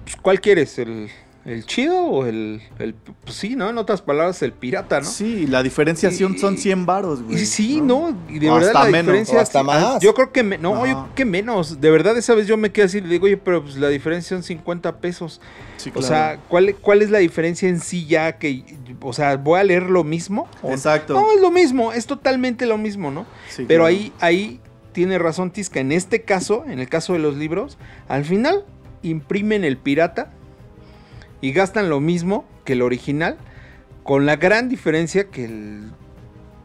[SPEAKER 3] pues, ¿cuál quieres? ¿El, el chido o el, el- Pues sí, ¿no? En otras palabras, el pirata, ¿no?
[SPEAKER 1] Sí, la diferenciación
[SPEAKER 3] Y-
[SPEAKER 1] son 100 varos, güey.
[SPEAKER 3] Sí, ¿no? Y de
[SPEAKER 1] O
[SPEAKER 3] verdad
[SPEAKER 1] hasta
[SPEAKER 3] la
[SPEAKER 1] menos,
[SPEAKER 3] diferencia...
[SPEAKER 2] o hasta más.
[SPEAKER 3] Yo creo que... me- no,
[SPEAKER 1] Ajá.
[SPEAKER 3] yo creo que menos. De verdad, esa vez yo me quedé así y le digo, oye, pero pues la diferencia son 50 pesos.
[SPEAKER 1] Sí,
[SPEAKER 3] O
[SPEAKER 1] claro.
[SPEAKER 3] sea, ¿cuál, ¿cuál es la diferencia en sí ya que... O sea, ¿voy a leer lo mismo? O-
[SPEAKER 1] Exacto.
[SPEAKER 3] No, es lo mismo, es totalmente lo mismo, ¿no?
[SPEAKER 1] Sí,
[SPEAKER 3] Pero
[SPEAKER 1] claro.
[SPEAKER 3] ahí, ahí tiene razón Tisca. En este caso, en el caso de los libros, al final imprimen el pirata y gastan lo mismo que el original, con la gran diferencia que el,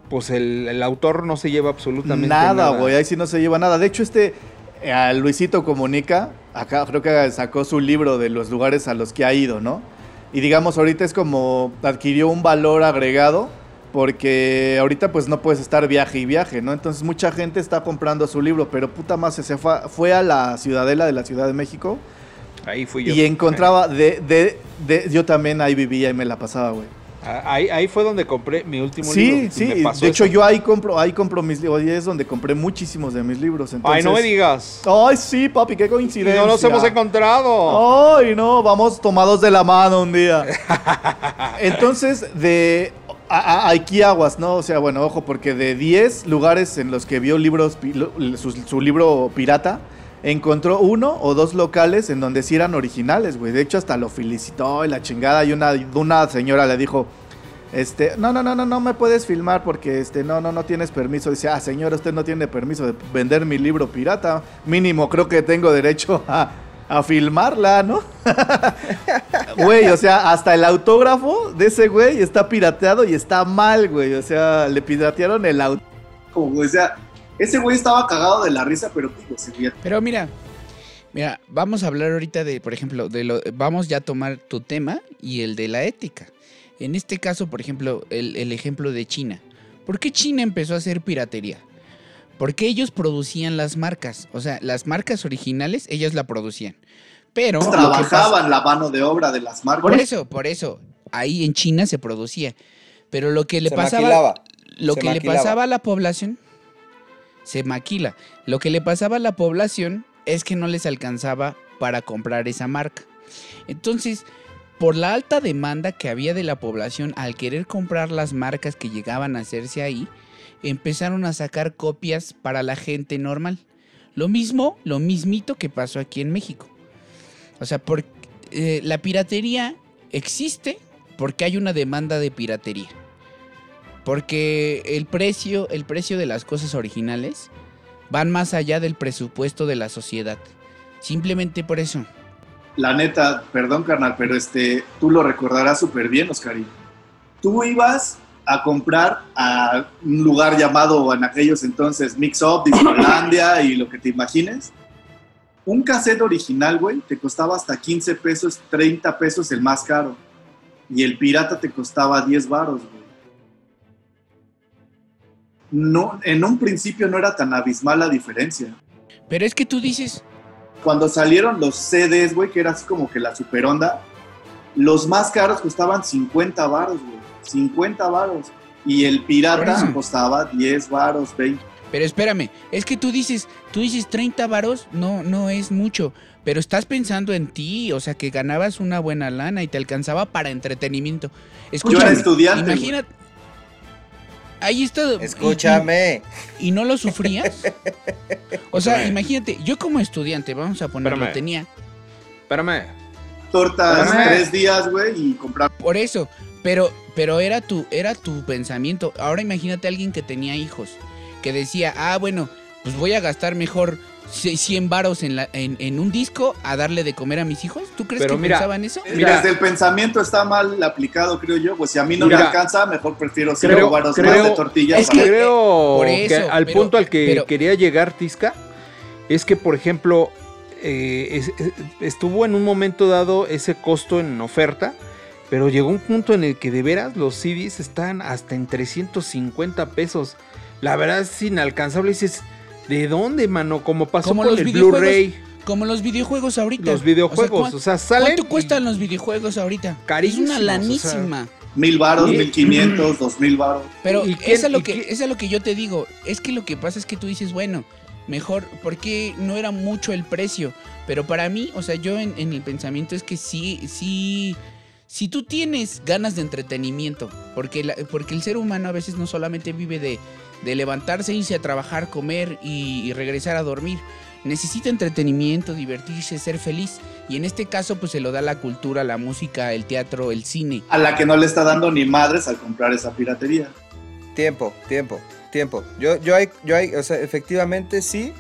[SPEAKER 3] pues el, el autor no se lleva absolutamente nada.
[SPEAKER 1] Nada, güey, ahí sí no se lleva nada. De hecho, este eh, a Luisito Comunica, acá creo que sacó su libro de los lugares a los que ha ido, ¿no? Y digamos, ahorita es como adquirió un valor agregado porque ahorita pues no puedes estar viaje y viaje, ¿no? Entonces mucha gente está comprando su libro, pero puta más se fue, fue a la Ciudadela de la Ciudad de México
[SPEAKER 3] Ahí fui yo.
[SPEAKER 1] y encontraba de, de, de, yo también ahí vivía y me la pasaba, güey.
[SPEAKER 3] Ah, Ahí, ahí fue donde compré mi último libro.
[SPEAKER 1] Sí,
[SPEAKER 3] me
[SPEAKER 1] sí,
[SPEAKER 3] pasó
[SPEAKER 1] de hecho yo ahí compro, ahí compro mis libros, y es donde compré muchísimos de mis libros. Entonces,
[SPEAKER 3] Ay, no me digas.
[SPEAKER 1] Ay, sí, papi, qué
[SPEAKER 3] Y
[SPEAKER 1] coincidencia.
[SPEAKER 3] no nos hemos encontrado.
[SPEAKER 1] Ay, no, vamos tomados de la mano un día. (laughs) Entonces, de a- a- aquí aguas, ¿no? O sea, bueno, ojo, porque de 10 lugares en los que vio libros, su libro pirata, encontró uno o dos locales en donde sí eran originales, güey. De hecho, hasta lo felicitó y la chingada. Y una, señora le dijo, este, no, no, no, no, no me puedes filmar porque, este, no, no, no tienes permiso. Dice, ah, señora, usted no tiene permiso de vender mi libro pirata. Mínimo, creo que tengo derecho a, a filmarla, ¿no? (laughs) Güey, o sea, hasta el autógrafo de ese güey está pirateado y está mal, güey. O sea, le piratearon el autógrafo.
[SPEAKER 6] O sea, ese güey estaba cagado de la risa, pero digo, se.
[SPEAKER 4] Pero mira, mira, vamos a hablar ahorita de, por ejemplo, de lo, vamos ya a tomar tu tema y el de la ética. En este caso, por ejemplo, el, el ejemplo de China. ¿Por qué China empezó a hacer piratería? Porque ellos producían las marcas. O sea, las marcas originales, ellas la producían. Pero.
[SPEAKER 6] Trabajaban la mano de obra de las marcas.
[SPEAKER 4] Por eso, por eso. Ahí en China se producía. Pero lo que le
[SPEAKER 2] Se
[SPEAKER 4] pasaba.
[SPEAKER 2] maquilaba.
[SPEAKER 4] Lo
[SPEAKER 2] Se
[SPEAKER 4] que le
[SPEAKER 2] maquilaba.
[SPEAKER 4] pasaba a la población. Se maquila. Lo que le pasaba a la población es que no les alcanzaba para comprar esa marca. Entonces, por la alta demanda que había de la población al querer comprar las marcas que llegaban a hacerse ahí, empezaron a sacar copias para la gente normal. Lo mismo, lo mismito que pasó aquí en México. O sea, por, eh, la piratería existe porque hay una demanda de piratería. Porque el precio, el precio de las cosas originales van más allá del presupuesto de la sociedad. Simplemente por eso.
[SPEAKER 1] La neta, perdón, carnal, pero este, tú lo recordarás súper bien, Oscarín. Tú ibas a comprar a un lugar llamado en aquellos entonces Mix Up, Disneylandia (coughs) y lo que te imagines. Un cassette original, güey, te costaba hasta 15 pesos, 30 pesos el más caro. Y el pirata te costaba 10 varos, güey. No, en un principio no era tan abismal la diferencia.
[SPEAKER 4] Pero es que tú dices,
[SPEAKER 1] Cuando salieron los CDs, güey, que era así como que la super onda, los más caros costaban 50 varos, güey. 50 varos. Y el pirata costaba 10 varos, 20.
[SPEAKER 4] pero espérame, es que tú dices, tú dices 30 varos, no, no es mucho, pero estás pensando en ti, o sea, que ganabas una buena lana y te alcanzaba para entretenimiento.
[SPEAKER 1] Yo era
[SPEAKER 4] Escúchame,
[SPEAKER 1] estudiante. güey.
[SPEAKER 4] Ahí está.
[SPEAKER 2] Escúchame.
[SPEAKER 4] ¿Y, y no lo sufrías? (laughs) O sea,
[SPEAKER 3] Espérame.
[SPEAKER 4] imagínate, yo como estudiante, vamos a ponerlo,
[SPEAKER 3] Espérame.
[SPEAKER 4] tenía.
[SPEAKER 3] Espérame.
[SPEAKER 1] Tortas
[SPEAKER 3] Espérame.
[SPEAKER 1] tres días, güey, y comprar.
[SPEAKER 4] Por eso, pero, pero era tu, era tu pensamiento. Ahora imagínate a alguien que tenía hijos, que decía, ah, bueno, pues voy a gastar mejor 100 varos en, la- en, en un disco a darle de comer a mis hijos. ¿Tú crees
[SPEAKER 3] Pero
[SPEAKER 4] que
[SPEAKER 3] mira,
[SPEAKER 4] pensaban eso?
[SPEAKER 3] Mira.
[SPEAKER 1] Desde el pensamiento está mal aplicado, creo yo. Pues si a mí no
[SPEAKER 3] Mira.
[SPEAKER 1] me alcanza, mejor prefiero 5
[SPEAKER 3] Creo-
[SPEAKER 1] varos
[SPEAKER 3] creo-
[SPEAKER 1] más de tortillas.
[SPEAKER 4] Es que-
[SPEAKER 1] para-
[SPEAKER 3] Creo
[SPEAKER 4] por
[SPEAKER 3] que al
[SPEAKER 4] pero-
[SPEAKER 3] punto al que
[SPEAKER 4] pero-
[SPEAKER 3] quería llegar Tisca es que, por ejemplo, eh, es- es- estuvo en un momento dado ese costo en oferta, pero llegó un punto en el que de veras los CDs están hasta en 350 pesos. La verdad es inalcanzable. Dices, ¿de dónde, mano? Como pasó
[SPEAKER 4] Como
[SPEAKER 3] con
[SPEAKER 4] los
[SPEAKER 3] el. Blu-ray,
[SPEAKER 4] Como los videojuegos ahorita.
[SPEAKER 3] los videojuegos.
[SPEAKER 4] O
[SPEAKER 3] O
[SPEAKER 4] sea,
[SPEAKER 3] sea,
[SPEAKER 4] ¿cuán-
[SPEAKER 3] salen.
[SPEAKER 4] ¿Cuánto cuestan los videojuegos ahorita?
[SPEAKER 3] Carísimos,
[SPEAKER 4] Es una
[SPEAKER 3] o sea.
[SPEAKER 4] lanísima.
[SPEAKER 1] Mil varos, mil quinientos, dos mil varos.
[SPEAKER 4] Pero
[SPEAKER 3] ¿Y quién-
[SPEAKER 4] eso es lo que
[SPEAKER 3] quién-
[SPEAKER 4] eso es lo que yo te digo. Es que lo que pasa es que tú dices, bueno, mejor, porque no era mucho el precio. Pero para mí, o sea, yo en, en mi pensamiento es que sí, sí, si tú tienes ganas de entretenimiento, porque, la- porque el ser humano a veces no solamente vive de, de levantarse, irse a trabajar, comer y, y regresar a dormir. Necesita entretenimiento, divertirse, ser feliz. Y en este caso, pues se lo da la cultura, la música, el teatro, el cine.
[SPEAKER 1] A la que no le está dando ni madres al comprar esa piratería.
[SPEAKER 2] Tiempo, tiempo, tiempo. Yo, yo hay, yo hay, o sea, efectivamente sí,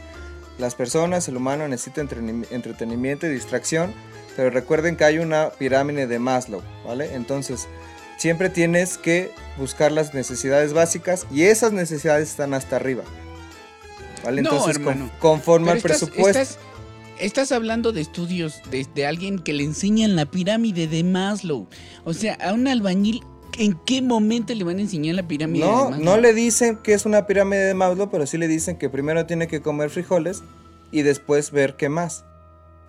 [SPEAKER 2] las personas, el humano necesita entretenimiento y distracción, pero recuerden que hay una pirámide de Maslow, ¿vale? Entonces, siempre tienes que buscar las necesidades básicas y esas necesidades están hasta arriba. ¿Vale?
[SPEAKER 4] No,
[SPEAKER 2] Entonces, con-
[SPEAKER 4] hermano.
[SPEAKER 2] conforme
[SPEAKER 4] Pero
[SPEAKER 2] al
[SPEAKER 4] estás-
[SPEAKER 2] presupuesto.
[SPEAKER 4] Estás, estás hablando de estudios de, de alguien que le enseñan la pirámide de Maslow. O sea, a un albañil, ¿en qué momento le van a enseñar la pirámide de
[SPEAKER 2] No,
[SPEAKER 4] Maslow?
[SPEAKER 2] no le dicen que es una pirámide de Maslow, pero sí le dicen que primero tiene que comer frijoles y después ver qué más.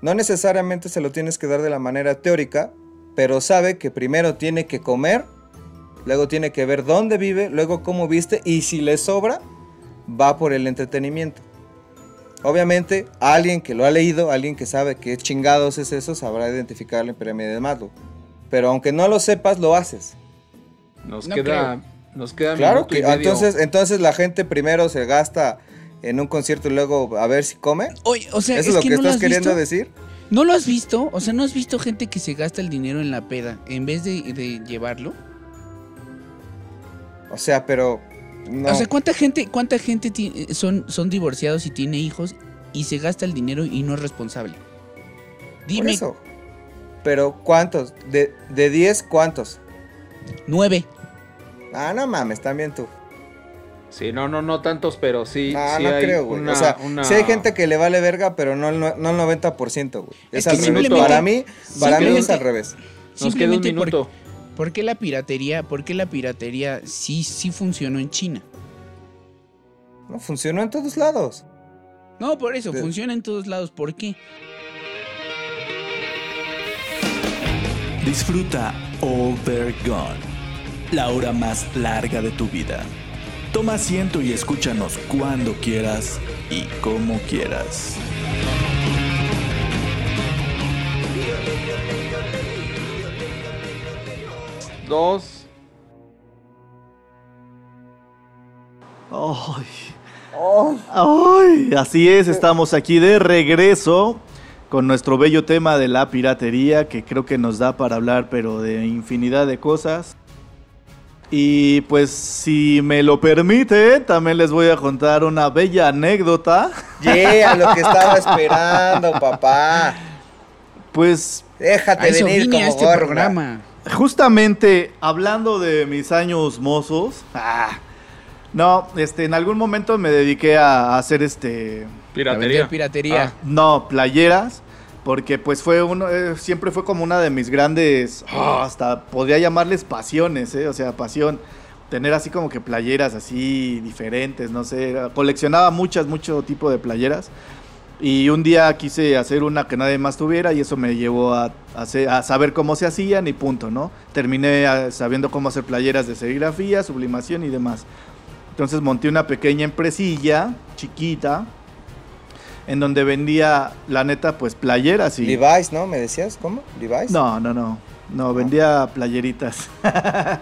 [SPEAKER 2] No necesariamente se lo tienes que dar de la manera teórica, pero sabe que primero tiene que comer, luego tiene que ver dónde vive, luego cómo viste y si le sobra, va por el entretenimiento. Obviamente, alguien que lo ha leído, alguien que sabe qué chingados es eso, sabrá identificar la pirámide de Maslow. Pero aunque no lo sepas, lo haces.
[SPEAKER 3] Nos
[SPEAKER 4] No
[SPEAKER 3] queda. Nos queda
[SPEAKER 2] Claro
[SPEAKER 3] y
[SPEAKER 2] que
[SPEAKER 3] medio.
[SPEAKER 2] entonces, entonces la gente primero se gasta en un concierto y luego a ver si come.
[SPEAKER 4] Oye, o sea,
[SPEAKER 2] ¿Eso es, lo que,
[SPEAKER 4] no lo
[SPEAKER 2] estás queriendo
[SPEAKER 4] visto.
[SPEAKER 2] decir?
[SPEAKER 4] ¿No lo has visto? O sea, ¿no has visto gente que se gasta el dinero en la peda en vez de, de llevarlo?
[SPEAKER 2] O sea, pero no.
[SPEAKER 4] O sea, ¿cuánta gente, cuánta gente son, son divorciados y tiene hijos y se gasta el dinero y no es responsable?
[SPEAKER 2] por
[SPEAKER 4] Dime,
[SPEAKER 2] eso. Pero ¿cuántos? De, de 10, ¿cuántos?
[SPEAKER 4] nueve.
[SPEAKER 2] Ah, no mames, también tú.
[SPEAKER 3] Sí, no, no, no tantos, pero sí.
[SPEAKER 2] No,
[SPEAKER 3] sí
[SPEAKER 2] no
[SPEAKER 3] hay
[SPEAKER 2] creo, güey.
[SPEAKER 3] una-
[SPEAKER 2] o sea,
[SPEAKER 3] una-
[SPEAKER 2] sí hay gente que le vale verga, pero no, el nue- no el 90%, güey.
[SPEAKER 4] Es
[SPEAKER 2] Es,
[SPEAKER 4] que
[SPEAKER 2] al revés. Para mí, para mí es al revés.
[SPEAKER 3] Nos queda un
[SPEAKER 4] Simplemente por-
[SPEAKER 3] minuto.
[SPEAKER 4] ¿Por qué la piratería, por qué la piratería sí, sí funcionó en China?
[SPEAKER 2] No funcionó en todos lados.
[SPEAKER 4] No, por eso,
[SPEAKER 2] De-
[SPEAKER 4] funciona en todos lados. ¿Por qué?
[SPEAKER 7] Disfruta Overgone, la hora más larga de tu vida. Toma asiento y escúchanos cuando quieras y como quieras.
[SPEAKER 3] Dos.
[SPEAKER 1] Ay.
[SPEAKER 2] Oh.
[SPEAKER 1] Ay, así es, estamos aquí de regreso con nuestro bello tema de la piratería que creo que nos da para hablar pero de infinidad de cosas. Y pues si me lo permite, también les voy a contar una bella anécdota. (laughs)
[SPEAKER 2] yeah, lo que estaba esperando, papá.
[SPEAKER 1] Pues
[SPEAKER 4] A
[SPEAKER 2] Déjate
[SPEAKER 4] eso
[SPEAKER 2] venir como
[SPEAKER 4] a este programa.
[SPEAKER 1] justamente hablando de mis años mozos, (laughs) ah, no, este, en algún momento me dediqué a hacer este,
[SPEAKER 4] A
[SPEAKER 3] Piratería.
[SPEAKER 4] piratería.
[SPEAKER 3] Ah,
[SPEAKER 1] No, playeras. Porque pues fue uno, eh, siempre fue como una de mis grandes, ah, hasta podría llamarles pasiones, ¿eh? O sea, pasión. Tener así como que playeras así diferentes, no sé. Coleccionaba muchas, mucho tipo de playeras. Y un día quise hacer una que nadie más tuviera y eso me llevó a, hacer- a saber cómo se hacían y punto, ¿no? Terminé ah, sabiendo cómo hacer playeras de serigrafía, sublimación y demás. Entonces monté una pequeña empresilla, chiquita, en donde vendía, la neta, pues playeras y...
[SPEAKER 2] Levi's, ¿no? ¿Me decías? ¿Cómo? ¿Levi's?
[SPEAKER 1] No, no, no. No, vendía playeritas. (laughs)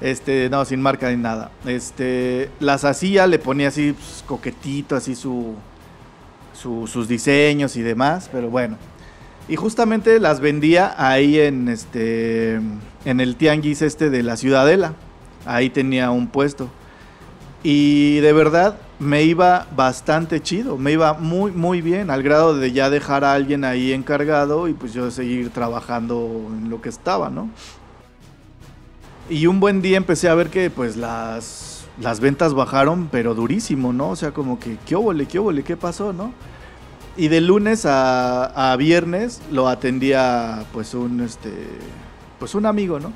[SPEAKER 1] este, no, sin marca ni nada. Este, las hacía, le ponía así pues, coquetito, así su, su- sus diseños y demás, pero bueno. Y justamente las vendía ahí en este, en el tianguis este de la Ciudadela. Ahí tenía un puesto. Y de verdad me iba bastante chido, me iba muy muy bien, al grado de ya dejar a alguien ahí encargado y pues yo seguir trabajando en lo que estaba, ¿no? Y un buen día empecé a ver que pues las, las ventas bajaron, pero durísimo, ¿no? O sea, como que, ¿qué óvole, qué óvole, qué pasó, no? Y de lunes a, a viernes lo atendía pues un, este, pues un amigo, ¿no?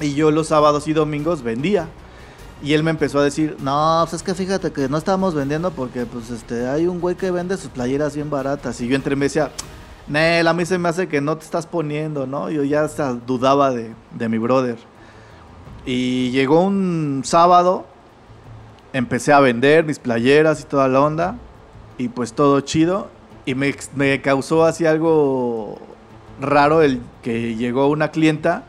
[SPEAKER 1] Y yo los sábados y domingos vendía. Y él me empezó a decir, no, pues es que fíjate que no estamos vendiendo porque pues este hay un güey que vende sus playeras bien baratas. Y yo entre me decía, Nel, a mí se me hace que no te estás poniendo, ¿no? Yo ya hasta dudaba de, de mi brother. Y llegó un sábado, empecé a vender mis playeras y toda la onda. Y pues todo chido. Y me, me causó así algo raro el que llegó una clienta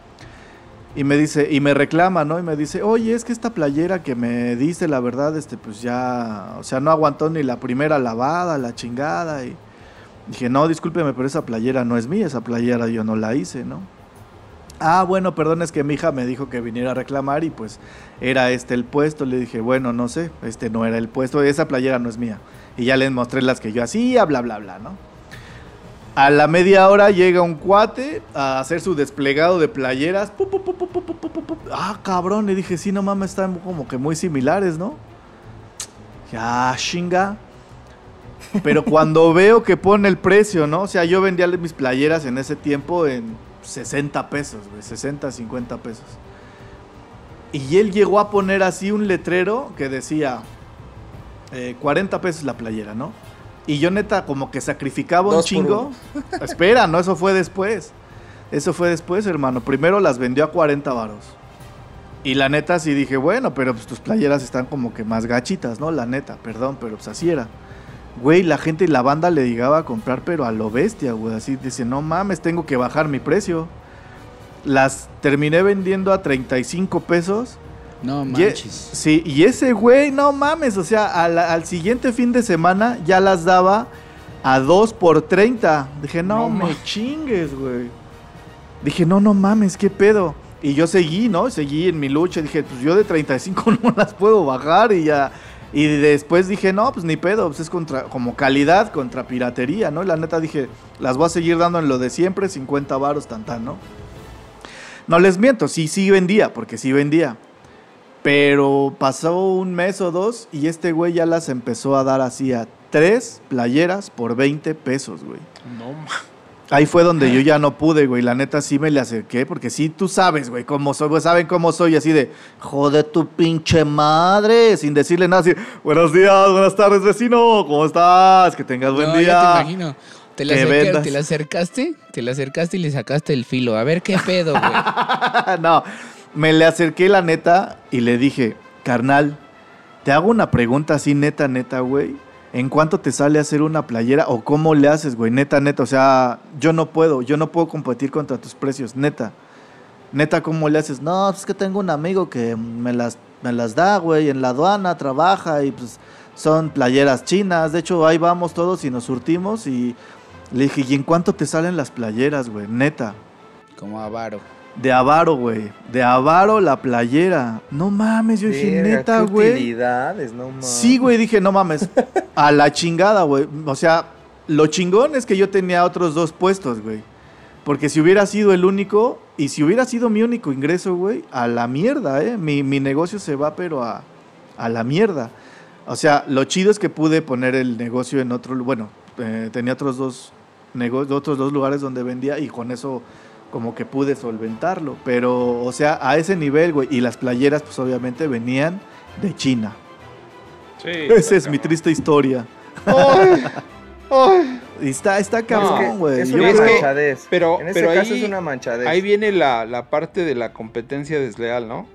[SPEAKER 1] y me dice, y me reclama, ¿no? Y me dice, oye, es que esta playera que me dice, la verdad, este, pues ya, o sea, no aguantó ni la primera lavada, la chingada. Y dije, no, discúlpeme, pero esa playera no es mía, esa playera yo no la hice, ¿no? Ah, bueno, perdón, es que mi hija me dijo que viniera a reclamar y pues era este el puesto. Le dije, bueno, no sé, este no era el puesto, esa playera no es mía. Y ya les mostré las que yo hacía, bla, bla, bla, ¿no? A la media hora llega un cuate a hacer su desplegado de playeras. Pup, pup, pup, ah, cabrón, le dije, sí, no mames, están como que muy similares, ¿no? Ya, chinga. Pero cuando (laughs) veo que pone el precio, ¿no? O sea, yo vendía mis playeras en ese tiempo en 60 pesos, güey, 60, 50 pesos. Y él llegó a poner así un letrero que decía eh, 40 pesos la playera, ¿no? Y yo neta como que sacrificaba un
[SPEAKER 2] Dos
[SPEAKER 1] chingo. (laughs) Espera, no, eso fue después. Eso fue después, hermano. Primero las vendió a 40 varos. Y la neta sí dije, bueno, pero pues tus playeras están como que más gachitas, ¿no? La neta, perdón, pero pues así era. Güey, la gente y la banda le llegaba a comprar, pero a lo bestia, güey. Así dice, no mames, tengo que bajar mi precio. Las terminé vendiendo a 35 pesos.
[SPEAKER 4] No
[SPEAKER 1] Y
[SPEAKER 4] manches.
[SPEAKER 1] sí, y ese güey, no mames, o sea, a la- al siguiente fin de semana ya las daba a 2 por 30. Dije, no,
[SPEAKER 4] No
[SPEAKER 1] me chingues, güey. Dije, no, no mames, qué pedo. Y yo seguí, ¿no? Seguí en mi lucha. Dije, pues yo de 35 (laughs) no las puedo bajar y ya. Y después dije, no, pues ni pedo, pues es contra, como calidad contra piratería, ¿no? Y la neta dije, las voy a seguir dando en lo de siempre, 50 varos, tan, tan, ¿no? No les miento, sí, sí vendía, porque sí vendía. Pero pasó un mes o dos y este güey ya las empezó a dar así a tres playeras por 20 pesos, güey.
[SPEAKER 3] No, ma-
[SPEAKER 1] Ahí fue donde yo ya no pude, güey. La neta sí me le acerqué, porque sí, tú sabes, güey, cómo soy, güey, saben cómo soy, así de, jode tu pinche madre, sin decirle nada, así, buenos días, buenas tardes, vecino, ¿cómo estás? Que tengas buen
[SPEAKER 4] No,
[SPEAKER 1] día.
[SPEAKER 4] ya te imagino. Te la, acerca- te la acercaste, te la acercaste y le sacaste el filo. A ver qué pedo, güey. (laughs)
[SPEAKER 1] no, me le acerqué la neta y le dije, carnal, te hago una pregunta así neta, neta, güey. ¿En cuánto te sale hacer una playera o cómo le haces, güey? Neta, neta. O sea, yo no puedo, yo no puedo competir contra tus precios, neta. Neta, ¿cómo le haces? No, pues es que tengo un amigo que me las, me las da, güey, en la aduana, trabaja y pues son playeras chinas. De hecho, ahí vamos todos y nos surtimos y le dije, ¿y en cuánto te salen las playeras, güey? Neta.
[SPEAKER 4] Como avaro.
[SPEAKER 1] De Avaro, güey. De Avaro la playera. No mames, yo dije, neta, güey.
[SPEAKER 2] utilidades, no mames.
[SPEAKER 1] Sí, güey, dije, no mames. (laughs) A la chingada, güey. O sea, lo chingón es que yo tenía otros dos puestos, güey. Porque si hubiera sido el único, y si hubiera sido mi único ingreso, güey, a la mierda, ¿eh? Mi, mi negocio se va, pero a, a la mierda. O sea, lo chido es que pude poner el negocio en otro, bueno, eh, tenía otros dos, otros dos lugares donde vendía y con eso como que pude solventarlo. Pero, o sea, a ese nivel, güey, y las playeras, pues obviamente venían de China.
[SPEAKER 3] Sí,
[SPEAKER 1] Esa es mi triste historia. (laughs) Y está, está
[SPEAKER 2] Es que
[SPEAKER 1] cabrón, güey.
[SPEAKER 2] es una
[SPEAKER 1] creo-
[SPEAKER 2] manchadez.
[SPEAKER 3] pero-
[SPEAKER 2] en este
[SPEAKER 3] pero
[SPEAKER 2] caso
[SPEAKER 3] ahí-
[SPEAKER 2] es una manchadez.
[SPEAKER 3] Ahí viene la, la parte de la competencia desleal, ¿no?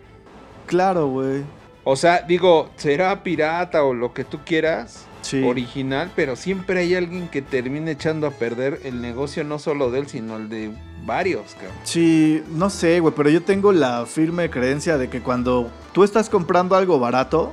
[SPEAKER 1] Claro, güey.
[SPEAKER 3] O sea, digo, será pirata o lo que tú quieras,
[SPEAKER 1] Sí.
[SPEAKER 3] original, pero siempre hay alguien que termina echando a perder el negocio no solo de él, sino el de varios, cabrón.
[SPEAKER 1] Sí, no sé, güey, pero yo tengo la firme creencia de que cuando tú estás comprando algo barato,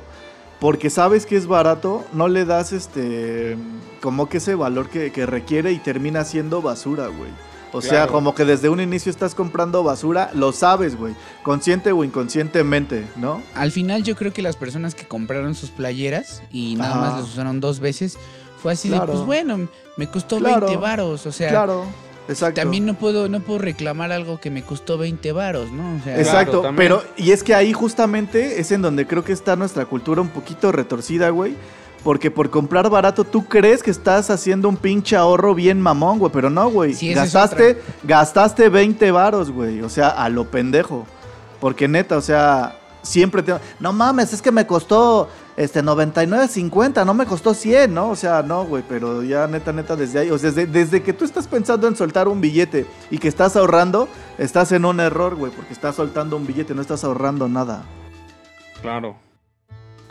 [SPEAKER 1] porque sabes que es barato, no le das este como que ese valor que, que requiere y termina siendo basura, güey. O sea, como que desde un inicio estás comprando basura, lo sabes, güey, consciente o inconscientemente, ¿no?
[SPEAKER 4] Al final yo creo que las personas que compraron sus playeras y nada
[SPEAKER 1] Ajá.
[SPEAKER 4] más las usaron dos veces, fue así
[SPEAKER 1] Claro.
[SPEAKER 4] de, pues bueno, me costó
[SPEAKER 1] Claro.
[SPEAKER 4] 20 varos, o sea,
[SPEAKER 1] claro, exacto.
[SPEAKER 4] también no puedo, no puedo reclamar algo que me costó 20 varos, ¿no? O sea,
[SPEAKER 1] Exacto, pero y es que ahí justamente es en donde creo que está nuestra cultura un poquito retorcida, güey. Porque por comprar barato tú crees que estás haciendo un pinche ahorro bien mamón, güey, pero no, güey.
[SPEAKER 4] Sí, es
[SPEAKER 1] gastaste, gastaste 20 varos, güey. O sea, a lo pendejo. Porque neta, o sea, siempre te... No mames, es que me costó este 99.50, no me costó 100, ¿no? O sea, no, güey, pero ya neta, neta, desde ahí, o sea, desde, desde que tú estás pensando en soltar un billete y que estás ahorrando, estás en un error, güey, porque estás soltando un billete, no estás ahorrando nada.
[SPEAKER 3] Claro,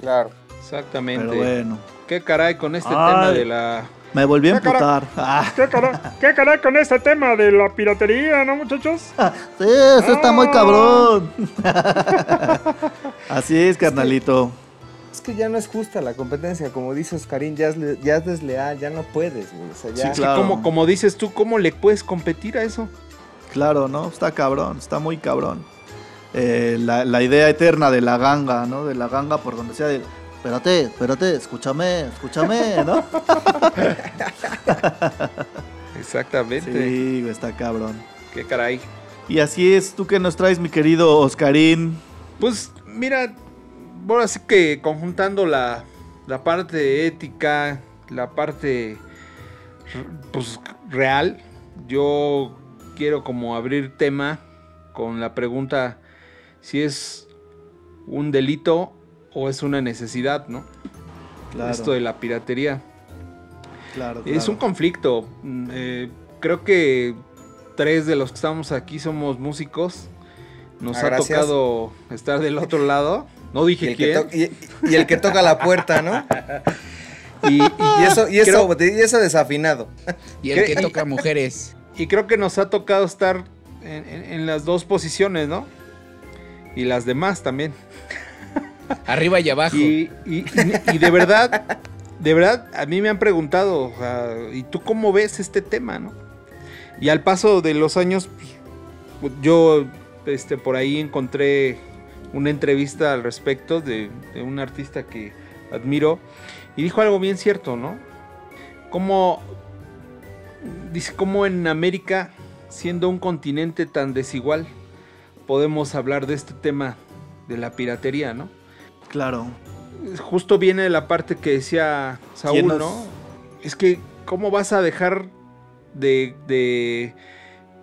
[SPEAKER 2] Claro.
[SPEAKER 3] Exactamente.
[SPEAKER 1] Pero bueno,
[SPEAKER 3] Qué caray con este
[SPEAKER 1] Ay.
[SPEAKER 3] tema de la...
[SPEAKER 1] me volví a
[SPEAKER 8] Ah,
[SPEAKER 1] emputar. Ah,
[SPEAKER 8] ¿Qué caray, ¿Qué caray con este tema de la piratería, no, muchachos? (laughs)
[SPEAKER 1] sí, eso está muy
[SPEAKER 8] Ah.
[SPEAKER 1] cabrón. (laughs) Así es, carnalito.
[SPEAKER 2] Es que ya no es justa la competencia, como dice Oscarín, ya es, le- ya es desleal, ya no puedes, güey. O sea, ya.
[SPEAKER 3] Sí,
[SPEAKER 1] claro.
[SPEAKER 3] como, como dices tú, ¿cómo le puedes competir a eso?
[SPEAKER 1] Claro, ¿no? Está cabrón, está muy cabrón. Eh, la, la idea eterna de la ganga, ¿no? De la ganga por donde sea de... Espérate, espérate, escúchame, escúchame, ¿no? (laughs)
[SPEAKER 3] Exactamente.
[SPEAKER 1] Sí, está cabrón.
[SPEAKER 3] Qué caray.
[SPEAKER 1] Y así es, tú que nos traes, mi querido Oscarín.
[SPEAKER 3] Pues mira, bueno, así que conjuntando la, la parte ética, la parte pues real, yo quiero como abrir tema con la pregunta si es un delito o es una necesidad, ¿no?
[SPEAKER 1] Claro,
[SPEAKER 3] Esto de la piratería.
[SPEAKER 1] claro,
[SPEAKER 3] Es un conflicto. Mm, eh, creo que tres de los que estamos aquí somos músicos. Nos
[SPEAKER 2] Ah,
[SPEAKER 3] ha
[SPEAKER 2] gracias.
[SPEAKER 3] tocado estar del otro lado. No
[SPEAKER 2] Y
[SPEAKER 3] dije
[SPEAKER 2] el, que
[SPEAKER 3] quién.
[SPEAKER 2] to- y- y el que toca la puerta, ¿no?
[SPEAKER 3] Y, y-
[SPEAKER 2] Y eso, y eso,
[SPEAKER 3] creo,
[SPEAKER 2] y eso desafinado.
[SPEAKER 4] y el que toca (laughs) mujeres.
[SPEAKER 3] y creo que nos ha tocado estar en, en- en las dos posiciones, ¿no? Y las demás también.
[SPEAKER 4] Arriba y abajo.
[SPEAKER 3] Y, de verdad, de verdad, a mí me han preguntado, ¿y tú cómo ves este tema, no? Y al paso de los años, yo este, por ahí encontré una entrevista al respecto de, de un artista que admiro y dijo algo bien cierto, ¿no? Como, dice, como en América, siendo un continente tan desigual, podemos hablar de este tema de la piratería, ¿no?
[SPEAKER 1] Claro.
[SPEAKER 3] justo viene la parte que decía
[SPEAKER 1] ¿Quién
[SPEAKER 3] Saúl,
[SPEAKER 1] nos-
[SPEAKER 3] ¿no? Es que, ¿cómo vas a dejar de, de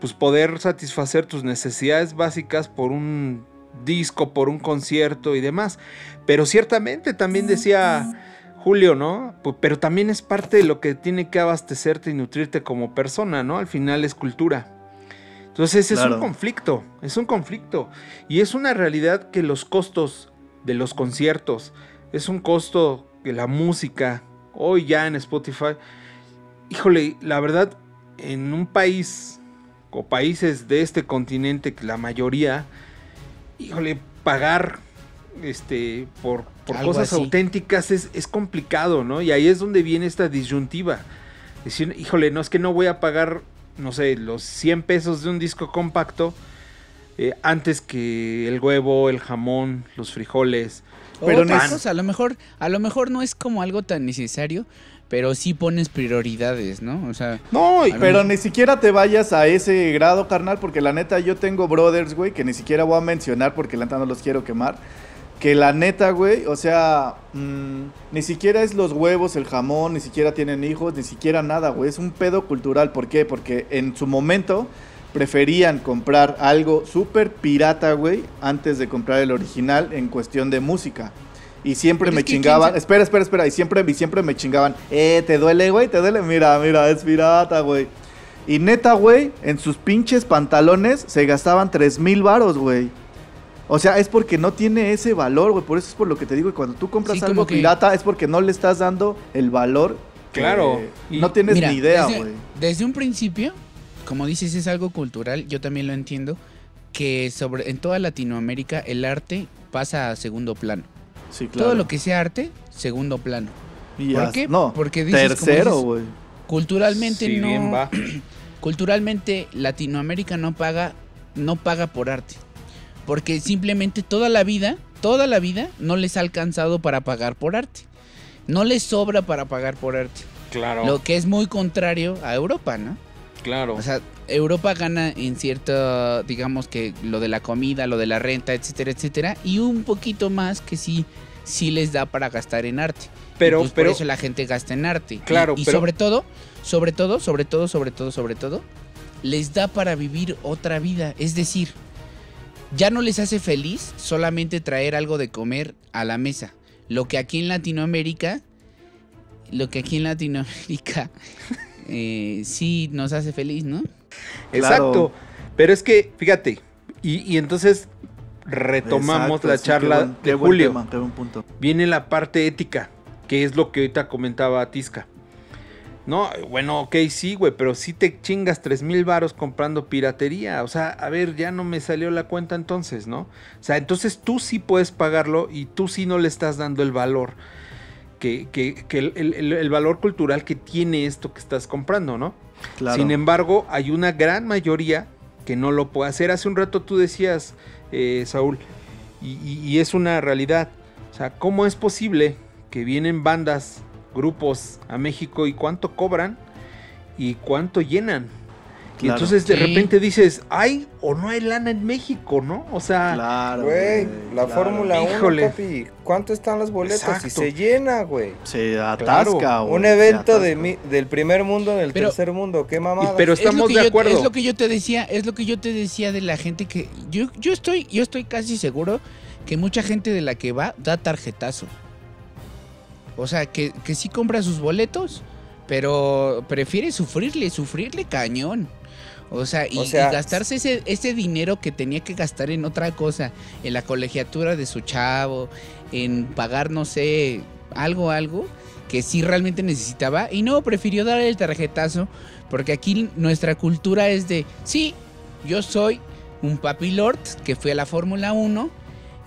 [SPEAKER 3] pues, poder satisfacer tus necesidades básicas por un disco, por un concierto y demás? Pero ciertamente también decía Julio, ¿no? Pero también es parte de lo que tiene que abastecerte y nutrirte como persona, ¿no? Al final es cultura. Entonces es
[SPEAKER 1] Claro.
[SPEAKER 3] un conflicto, es un conflicto. Y es una realidad que los costos de los conciertos, es un costo que la música, hoy ya en Spotify, híjole, la verdad, en un país o países de este continente, que la mayoría, híjole, pagar este por, por cosas
[SPEAKER 4] así.
[SPEAKER 3] auténticas es, es complicado, ¿no? Y ahí es donde viene esta disyuntiva. Decir, híjole, no es que no voy a pagar, no sé, los 100 pesos de un disco compacto eh, antes que el huevo, el jamón, los frijoles.
[SPEAKER 1] Pero
[SPEAKER 4] cosa, a lo mejor, a lo mejor no es como algo tan necesario, pero sí pones prioridades, ¿no? O sea,
[SPEAKER 3] No,
[SPEAKER 1] Pero
[SPEAKER 4] mí-
[SPEAKER 1] ni siquiera te vayas a ese grado, carnal, porque la neta yo tengo brothers, güey, que ni siquiera voy a mencionar porque la neta no los quiero quemar. Que la neta, güey, o sea, mm, ni siquiera es los huevos, el jamón, ni siquiera tienen hijos, ni siquiera nada, güey. Es un pedo cultural. ¿Por qué? Porque en su momento preferían comprar algo súper pirata, güey, antes de comprar el original en cuestión de música. Y siempre me chingaban. Espera, espera, espera. Y siempre, y siempre me chingaban. Eh, ¿te duele, güey? ¿Te duele? Mira, mira, es pirata, güey. Y neta, güey, en sus pinches pantalones se gastaban 3 mil varos, güey. O sea, es porque no tiene ese valor, güey. Por eso es por lo que te digo. que Cuando tú compras
[SPEAKER 4] Sí,
[SPEAKER 1] algo
[SPEAKER 4] que-
[SPEAKER 1] pirata es porque no le estás dando el valor. que
[SPEAKER 3] Claro. Y
[SPEAKER 1] no tienes
[SPEAKER 4] Mira,
[SPEAKER 1] ni idea,
[SPEAKER 4] desde,
[SPEAKER 1] güey.
[SPEAKER 4] desde un principio, como dices, es algo cultural, yo también lo entiendo, que sobre en toda Latinoamérica el arte pasa a segundo plano.
[SPEAKER 1] Sí, claro.
[SPEAKER 4] Todo lo que sea arte, segundo plano.
[SPEAKER 1] Y
[SPEAKER 4] ¿Por qué?
[SPEAKER 1] No,
[SPEAKER 4] Porque dices,
[SPEAKER 1] tercero, güey.
[SPEAKER 4] Culturalmente
[SPEAKER 3] si
[SPEAKER 4] no.
[SPEAKER 3] bien va. (clears throat)
[SPEAKER 4] Culturalmente Latinoamérica no paga, no paga por arte. Porque simplemente toda la vida, toda la vida no les ha alcanzado para pagar por arte. No les sobra para pagar por arte.
[SPEAKER 3] Claro,
[SPEAKER 4] Lo que es muy contrario a Europa, ¿no?
[SPEAKER 3] Claro.
[SPEAKER 4] O sea, Europa gana en cierto, digamos que lo de la comida, lo de la renta, etcétera, etcétera, y un poquito más que sí, sí les da para gastar en arte.
[SPEAKER 3] pero,
[SPEAKER 4] Y, pues,
[SPEAKER 3] pero,
[SPEAKER 4] por eso la gente gasta en arte. Y-
[SPEAKER 3] Claro,
[SPEAKER 4] y,
[SPEAKER 3] pero-
[SPEAKER 4] sobre todo, sobre todo, sobre todo, sobre todo, sobre todo, les da para vivir otra vida. Es decir, ya no les hace feliz solamente traer algo de comer a la mesa. Lo que aquí en Latinoamérica, lo que aquí en Latinoamérica (laughs) eh, sí nos hace feliz, ¿no?
[SPEAKER 3] exacto.
[SPEAKER 1] Claro.
[SPEAKER 3] Pero es que, fíjate, y, y entonces retomamos
[SPEAKER 1] Exacto,
[SPEAKER 3] la
[SPEAKER 1] sí,
[SPEAKER 3] charla
[SPEAKER 1] qué buen- qué
[SPEAKER 3] de Julio.
[SPEAKER 1] tema, qué buen punto.
[SPEAKER 3] Viene la parte ética, que es lo que ahorita comentaba Tisca. No, bueno, ok, sí, güey, pero si te chingas tres mil varos comprando piratería. O sea, a ver, ya no me salió la cuenta entonces, ¿no? O sea, entonces tú sí puedes pagarlo y tú sí no le estás dando el valor, que, que- que el, el- valor cultural que tiene esto que estás comprando, ¿no?
[SPEAKER 1] Claro.
[SPEAKER 3] Sin embargo, hay una gran mayoría que no lo puede hacer. Hace un rato tú decías, eh, Saúl, y, y- y es una realidad. O sea, ¿cómo es posible que vienen bandas, grupos a México y cuánto cobran y cuánto llenan? Y entonces de
[SPEAKER 4] Sí.
[SPEAKER 3] repente dices, ¿hay o no hay lana en México, no? O sea,
[SPEAKER 1] Claro.
[SPEAKER 2] Güey, la
[SPEAKER 1] claro.
[SPEAKER 2] Fórmula 1,
[SPEAKER 3] Híjole.
[SPEAKER 2] papi. ¿Cuánto están los boletos? Y se llena, güey.
[SPEAKER 1] Se atasca,
[SPEAKER 3] Claro.
[SPEAKER 1] güey,
[SPEAKER 2] Un evento de
[SPEAKER 1] atasca.
[SPEAKER 2] mi- del primer mundo en el
[SPEAKER 4] Pero-
[SPEAKER 2] tercer mundo. Qué mamada.
[SPEAKER 3] pero
[SPEAKER 4] Es
[SPEAKER 3] estamos
[SPEAKER 4] que
[SPEAKER 3] de
[SPEAKER 4] yo-
[SPEAKER 3] acuerdo.
[SPEAKER 4] Es lo que yo te decía, es lo que yo te decía de la gente que yo, yo estoy, yo estoy casi seguro que mucha gente de la que va da tarjetazo. O sea, que, que sí compra sus boletos, pero prefiere sufrirle, sufrirle cañón. O sea, y,
[SPEAKER 2] O sea,
[SPEAKER 4] y gastarse ese, ese dinero que tenía que gastar en otra cosa, en la colegiatura de su chavo, en pagar, no sé, algo, algo, que sí realmente necesitaba. Y no, prefirió dar el tarjetazo, porque aquí nuestra cultura es de, sí, yo soy un papi lord que fue a la Fórmula 1,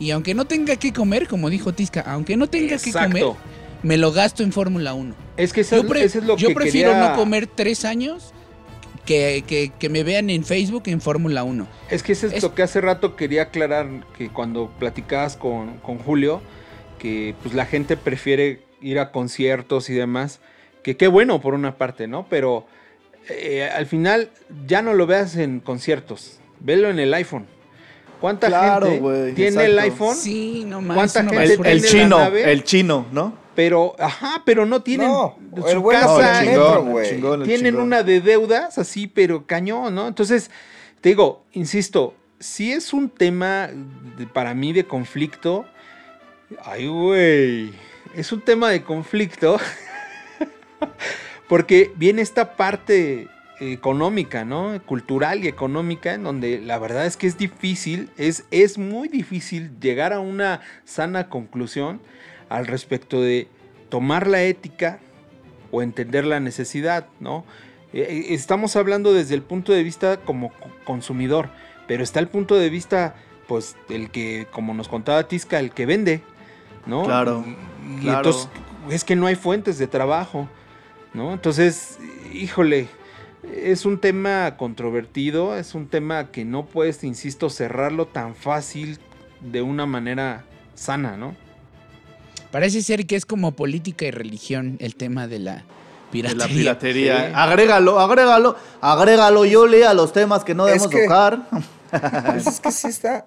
[SPEAKER 4] y aunque no tenga que comer, como dijo Tisca, aunque no tenga que comer, me lo gasto en Fórmula 1.
[SPEAKER 3] Es que eso,
[SPEAKER 4] Yo, pre-
[SPEAKER 3] eso es lo
[SPEAKER 4] yo
[SPEAKER 3] que
[SPEAKER 4] prefiero
[SPEAKER 3] quería-
[SPEAKER 4] no comer tres años que, que- que me vean en Facebook en Fórmula 1.
[SPEAKER 3] Es que eso es,
[SPEAKER 4] Es-
[SPEAKER 3] lo que hace rato quería aclarar que cuando platicabas con, con Julio, que pues la gente prefiere ir a conciertos y demás, que qué bueno por una parte, ¿no? Pero eh, al final ya no lo veas en conciertos, velo en el iPhone. ¿Cuánta
[SPEAKER 1] Claro,
[SPEAKER 3] gente tiene el iPhone?
[SPEAKER 4] Sí, no más.
[SPEAKER 3] ¿Cuánta gente
[SPEAKER 1] El,
[SPEAKER 3] tiene la
[SPEAKER 1] chino,
[SPEAKER 3] nave?
[SPEAKER 1] el chino, ¿no?
[SPEAKER 3] Pero, ajá, pero no tienen
[SPEAKER 2] No,
[SPEAKER 3] su
[SPEAKER 2] el
[SPEAKER 3] casa,
[SPEAKER 1] el chingón, el chingón,
[SPEAKER 3] tienen una de deudas así, pero cañón, ¿no? Entonces, te digo, insisto, si es un tema de- para mí de conflicto, ay, güey, es un tema de conflicto, (laughs) porque viene esta parte económica, ¿no? Cultural y económica, en donde la verdad es que es difícil, es, es muy difícil llegar a una sana conclusión al respecto de tomar la ética o entender la necesidad, ¿no? Eh, eh, estamos hablando desde el punto de vista como co- consumidor, pero está el punto de vista, pues, el que, como nos contaba Tisca, el que vende, ¿no?
[SPEAKER 1] Claro,
[SPEAKER 3] Y, y
[SPEAKER 1] claro.
[SPEAKER 3] entonces es que no hay fuentes de trabajo, ¿no? Entonces, híjole, es un tema controvertido, es un tema que no puedes, insisto, cerrarlo tan fácil de una manera sana, ¿no?
[SPEAKER 4] Parece ser que es como política y religión el tema de la
[SPEAKER 1] De
[SPEAKER 4] piratería.
[SPEAKER 1] la piratería.
[SPEAKER 3] Sí.
[SPEAKER 1] Agrégalo, agrégalo, agrégalo, Yole, a los temas que no
[SPEAKER 2] Es
[SPEAKER 1] debemos
[SPEAKER 2] que-
[SPEAKER 1] tocar. (laughs)
[SPEAKER 2] Pues es que sí está.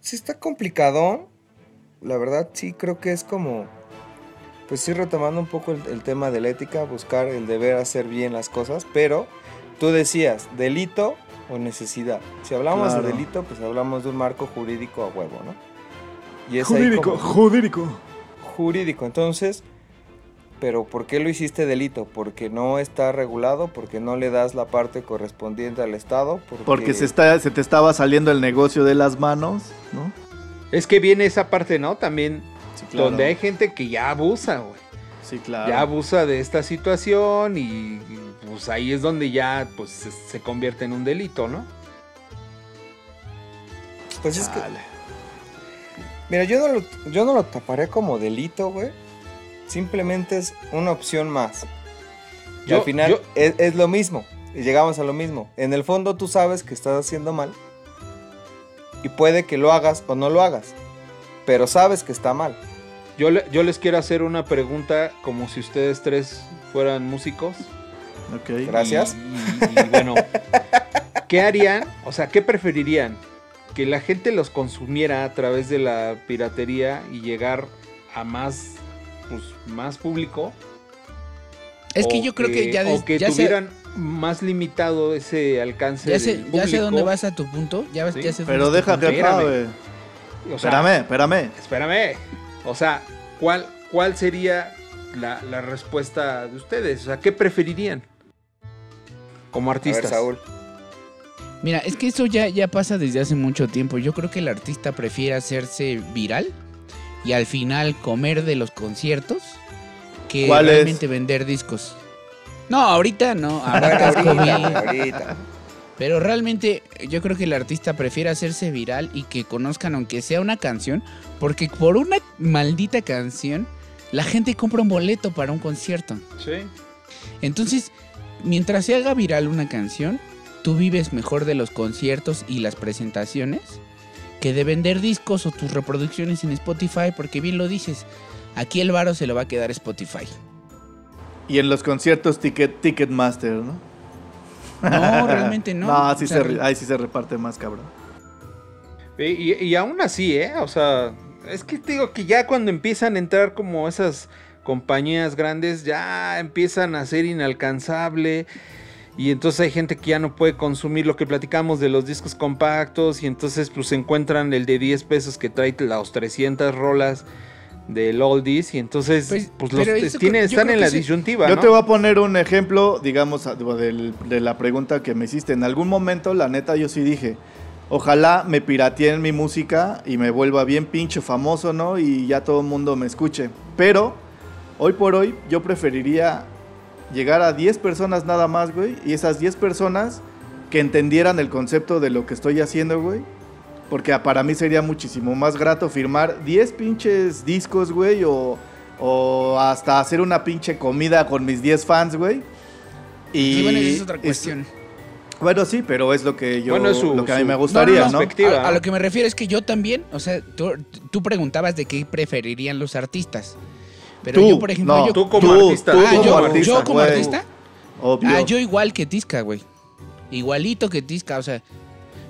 [SPEAKER 2] Sí está complicadón. La verdad, sí creo que es como. Pues sí, retomando un poco el, el tema de la ética, buscar el deber hacer bien las cosas. Pero tú decías, delito o necesidad. Si hablamos
[SPEAKER 1] Claro.
[SPEAKER 2] de delito, pues hablamos de un marco jurídico a huevo, ¿no? Y es ahí como-
[SPEAKER 1] jurídico.
[SPEAKER 2] Jurídico. Entonces, pero ¿por qué lo hiciste delito? Porque no está regulado, porque no le das la parte correspondiente al Estado, porque,
[SPEAKER 1] Porque se, está, se te estaba saliendo el negocio de las manos, ¿no?
[SPEAKER 3] Es que viene esa parte, ¿no? También
[SPEAKER 1] Sí,
[SPEAKER 3] donde hay gente que ya abusa, güey.
[SPEAKER 1] Sí, claro.
[SPEAKER 3] Ya abusa de esta situación y, y, pues ahí es donde ya pues se, se convierte en un delito, ¿no?
[SPEAKER 2] Pues es que. Mira, yo no, lo, yo no lo taparé como delito, güey. Simplemente es una opción más. Y
[SPEAKER 3] Yo-
[SPEAKER 2] al final
[SPEAKER 3] yo-
[SPEAKER 2] es, es lo mismo. Y llegamos a lo mismo. En el fondo tú sabes que estás haciendo mal. Y puede que lo hagas o no lo hagas. Pero sabes que está mal.
[SPEAKER 3] Yo, le- yo les quiero hacer una pregunta como si ustedes tres fueran músicos.
[SPEAKER 1] Ok.
[SPEAKER 2] Gracias.
[SPEAKER 3] Y, y- y bueno, (laughs) ¿qué harían? O sea, ¿qué preferirían? ¿Que la gente los consumiera a través de la piratería y llegar a más, pues, más público?
[SPEAKER 4] Es que yo creo que ya, des-
[SPEAKER 3] o que
[SPEAKER 4] ya
[SPEAKER 3] tuvieran más limitado ese alcance
[SPEAKER 4] ya sé,
[SPEAKER 3] del
[SPEAKER 4] ya sé dónde vas a tu punto. Ya,
[SPEAKER 3] Sí,
[SPEAKER 4] ya sé
[SPEAKER 1] Pero deja que.
[SPEAKER 3] Espérame.
[SPEAKER 1] acabe.
[SPEAKER 3] O sea,
[SPEAKER 1] Espérame, espérame.
[SPEAKER 3] Espérame. O sea, ¿cuál, cuál sería la, la respuesta de ustedes? O sea, ¿qué preferirían? Como
[SPEAKER 2] A ver,
[SPEAKER 3] artistas.
[SPEAKER 2] Saúl.
[SPEAKER 4] Mira, es que eso ya, ya pasa desde hace mucho tiempo. Yo creo que el artista prefiere hacerse viral y al final comer de los conciertos que realmente vender discos. No, ahorita no, (laughs) ahorita
[SPEAKER 2] ahorita, ahorita.
[SPEAKER 4] Pero realmente yo creo que el artista prefiere hacerse viral y que conozcan aunque sea una canción, porque por una maldita canción la gente compra un boleto para un concierto.
[SPEAKER 3] Sí.
[SPEAKER 4] Entonces, mientras se haga viral una canción, tú vives mejor de los conciertos y las presentaciones que de vender discos o tus reproducciones en Spotify, porque bien lo dices, aquí el varo se lo va a quedar Spotify.
[SPEAKER 1] Y en los conciertos Ticket, Ticketmaster, ¿no?
[SPEAKER 4] No, (laughs) realmente no.
[SPEAKER 1] No, sí
[SPEAKER 4] O sea,
[SPEAKER 1] se, re- ahí sí se reparte más, cabrón.
[SPEAKER 3] Y, y- y aún así, ¿eh? O sea, es que te digo que ya cuando empiezan a entrar como esas compañías grandes, ya empiezan a ser inalcanzable. Y entonces hay gente que ya no puede consumir lo que platicamos de los discos compactos. Y entonces pues encuentran el de 10 pesos que trae las 300 rolas del oldies. Y entonces
[SPEAKER 4] Pues,
[SPEAKER 3] pues, los
[SPEAKER 4] eso
[SPEAKER 3] tienen, están en la
[SPEAKER 4] sí.
[SPEAKER 3] disyuntiva,
[SPEAKER 1] Yo
[SPEAKER 3] ¿no?
[SPEAKER 1] te voy a poner un ejemplo, digamos, del- de la pregunta que me hiciste. En algún momento, la neta, yo sí dije, ojalá me pirateen mi música y me vuelva bien pinche famoso, ¿no? Y ya todo el mundo me escuche. Pero, hoy por hoy, yo preferiría llegar a 10 personas nada más, güey. Y esas 10 personas que entendieran el concepto de lo que estoy haciendo, güey. Porque para mí sería muchísimo más grato firmar 10 pinches discos, güey, o, o hasta hacer una pinche comida con mis 10 fans, güey. Y
[SPEAKER 4] Sí, bueno, esa es otra
[SPEAKER 1] es-
[SPEAKER 4] cuestión.
[SPEAKER 1] bueno, sí, pero es lo que yo
[SPEAKER 3] Bueno, es su-
[SPEAKER 1] lo que a mí me
[SPEAKER 3] No,
[SPEAKER 1] gustaría,
[SPEAKER 3] no,
[SPEAKER 1] ¿no?
[SPEAKER 3] perspectiva.
[SPEAKER 4] A, a lo que me refiero es que yo también, o sea, tú, tú preguntabas de qué preferirían los artistas. Pero
[SPEAKER 1] Tú,
[SPEAKER 4] yo, por ejemplo,
[SPEAKER 1] no,
[SPEAKER 4] yo,
[SPEAKER 3] Tú como
[SPEAKER 1] tú,
[SPEAKER 3] artista.
[SPEAKER 1] tú
[SPEAKER 4] Ah,
[SPEAKER 1] como
[SPEAKER 4] yo,
[SPEAKER 1] artista,
[SPEAKER 4] yo como
[SPEAKER 1] güey.
[SPEAKER 4] artista.
[SPEAKER 1] Obvio.
[SPEAKER 4] Ah, yo igual que Tisca, güey. Igualito que Tisca, o sea.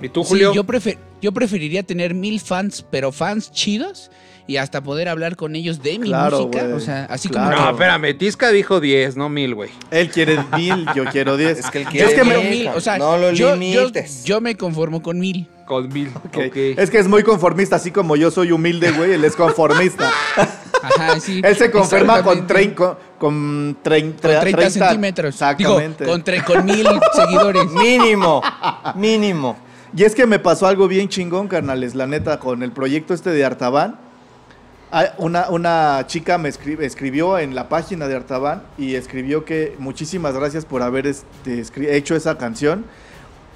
[SPEAKER 3] ¿Y tú,
[SPEAKER 4] sí,
[SPEAKER 3] Julio?
[SPEAKER 4] yo, prefer- yo preferiría tener mil fans, pero fans chidos. Y hasta poder hablar con ellos de mi
[SPEAKER 1] Claro,
[SPEAKER 4] música. O sea, así
[SPEAKER 1] Claro.
[SPEAKER 4] como.
[SPEAKER 3] No, espérame, Tisca dijo 10, no mil, güey.
[SPEAKER 1] Él quiere mil, yo quiero 10.
[SPEAKER 2] Es que él
[SPEAKER 1] Es
[SPEAKER 2] quiere
[SPEAKER 1] que
[SPEAKER 2] mil.
[SPEAKER 4] mil, o sea,
[SPEAKER 2] No lo
[SPEAKER 4] yo, yo-
[SPEAKER 2] limites.
[SPEAKER 4] yo me conformo con mil.
[SPEAKER 3] Con mil.
[SPEAKER 1] Ok.
[SPEAKER 3] ok.
[SPEAKER 1] Es que es muy conformista, así como yo soy humilde, güey, él es conformista.
[SPEAKER 4] Ajá, sí.
[SPEAKER 1] él se conforma con, trein, con, con trein-
[SPEAKER 4] Con 30, centímetros.
[SPEAKER 1] Exactamente.
[SPEAKER 4] Digo, con, con mil (laughs) seguidores.
[SPEAKER 2] Mínimo, mínimo.
[SPEAKER 1] Y es que me pasó algo bien chingón, carnales, la neta, con el proyecto este de Artaban. Ah, Una, una chica me escribió en la página de Artaban y escribió que muchísimas gracias por haber este, hecho esa canción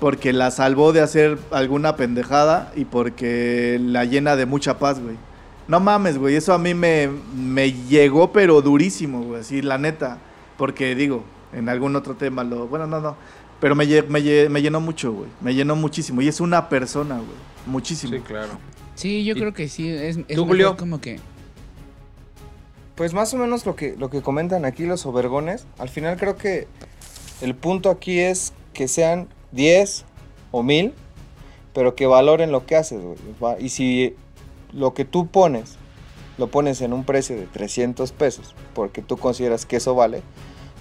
[SPEAKER 1] porque la salvó de hacer alguna pendejada y porque la llena de mucha paz, güey. No mames, güey, eso a mí me, me llegó pero durísimo, güey, así la neta. Porque digo, en algún otro tema lo... Bueno, no, no. Pero me, lle- me, lle- me llenó mucho, güey. Me llenó muchísimo. Y es una persona, güey. Muchísimo.
[SPEAKER 3] Sí, claro.
[SPEAKER 4] Sí, yo
[SPEAKER 3] ¿Y
[SPEAKER 4] creo que sí. Es, es
[SPEAKER 3] tú, Julio?
[SPEAKER 4] como que.
[SPEAKER 2] Pues más o menos lo que, lo que comentan aquí los obergones, al final creo que el punto aquí es que sean 10 o 1000, pero que valoren lo que haces, güey. Y si lo que tú pones, lo pones en un precio de 300 pesos, porque tú consideras que eso vale,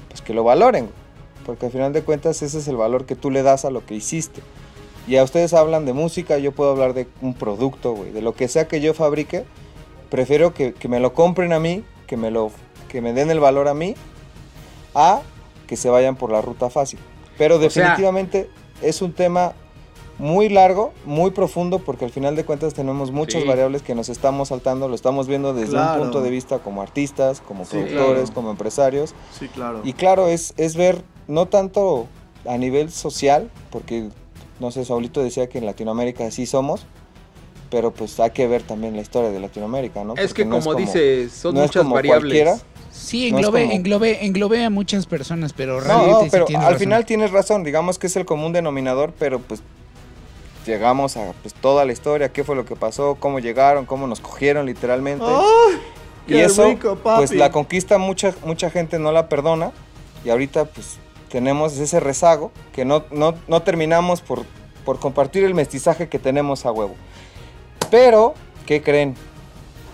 [SPEAKER 2] pues que lo valoren, güey. Porque al final de cuentas ese es el valor que tú le das a lo que hiciste. Y a ustedes hablan de música, yo puedo hablar de un producto, güey. De lo que sea que yo fabrique, prefiero que, que me lo compren a mí, que me, lo, que me den el valor a mí, a que se vayan por la ruta fácil. Pero
[SPEAKER 3] sea-
[SPEAKER 2] definitivamente es un tema muy largo, muy profundo, porque al final de cuentas tenemos muchas
[SPEAKER 3] Sí.
[SPEAKER 2] variables que nos estamos saltando, lo estamos viendo desde
[SPEAKER 1] Claro.
[SPEAKER 2] un punto de vista como artistas, como
[SPEAKER 1] Sí,
[SPEAKER 2] productores,
[SPEAKER 1] claro.
[SPEAKER 2] como empresarios.
[SPEAKER 1] Sí, claro.
[SPEAKER 2] Y claro, es, es ver no tanto a nivel social, porque no sé, Saulito decía que en Latinoamérica así somos, pero pues hay que ver también la historia de Latinoamérica, ¿no?
[SPEAKER 3] Es
[SPEAKER 2] Porque
[SPEAKER 3] que
[SPEAKER 2] no
[SPEAKER 3] como,
[SPEAKER 2] como-
[SPEAKER 3] dices, son
[SPEAKER 2] no es
[SPEAKER 3] muchas
[SPEAKER 2] como
[SPEAKER 3] variables.
[SPEAKER 2] cualquiera.
[SPEAKER 4] Sí,
[SPEAKER 2] No es
[SPEAKER 4] englobe,
[SPEAKER 2] como-
[SPEAKER 4] englobe, englobe a muchas personas, pero
[SPEAKER 2] No,
[SPEAKER 4] realmente
[SPEAKER 2] no,
[SPEAKER 4] sí
[SPEAKER 2] pero
[SPEAKER 4] tienes
[SPEAKER 2] al
[SPEAKER 4] razón.
[SPEAKER 2] final tienes razón, digamos que es el común denominador, pero pues llegamos a pues, toda la historia, qué fue lo que pasó, cómo llegaron, cómo nos cogieron literalmente.
[SPEAKER 1] ¡Ay!
[SPEAKER 2] y
[SPEAKER 1] qué
[SPEAKER 2] eso,
[SPEAKER 1] rico,
[SPEAKER 2] pues la conquista mucha, mucha gente no la perdona y ahorita pues tenemos ese rezago que no, no, no terminamos por, por compartir el mestizaje que tenemos a huevo. Pero, ¿qué creen?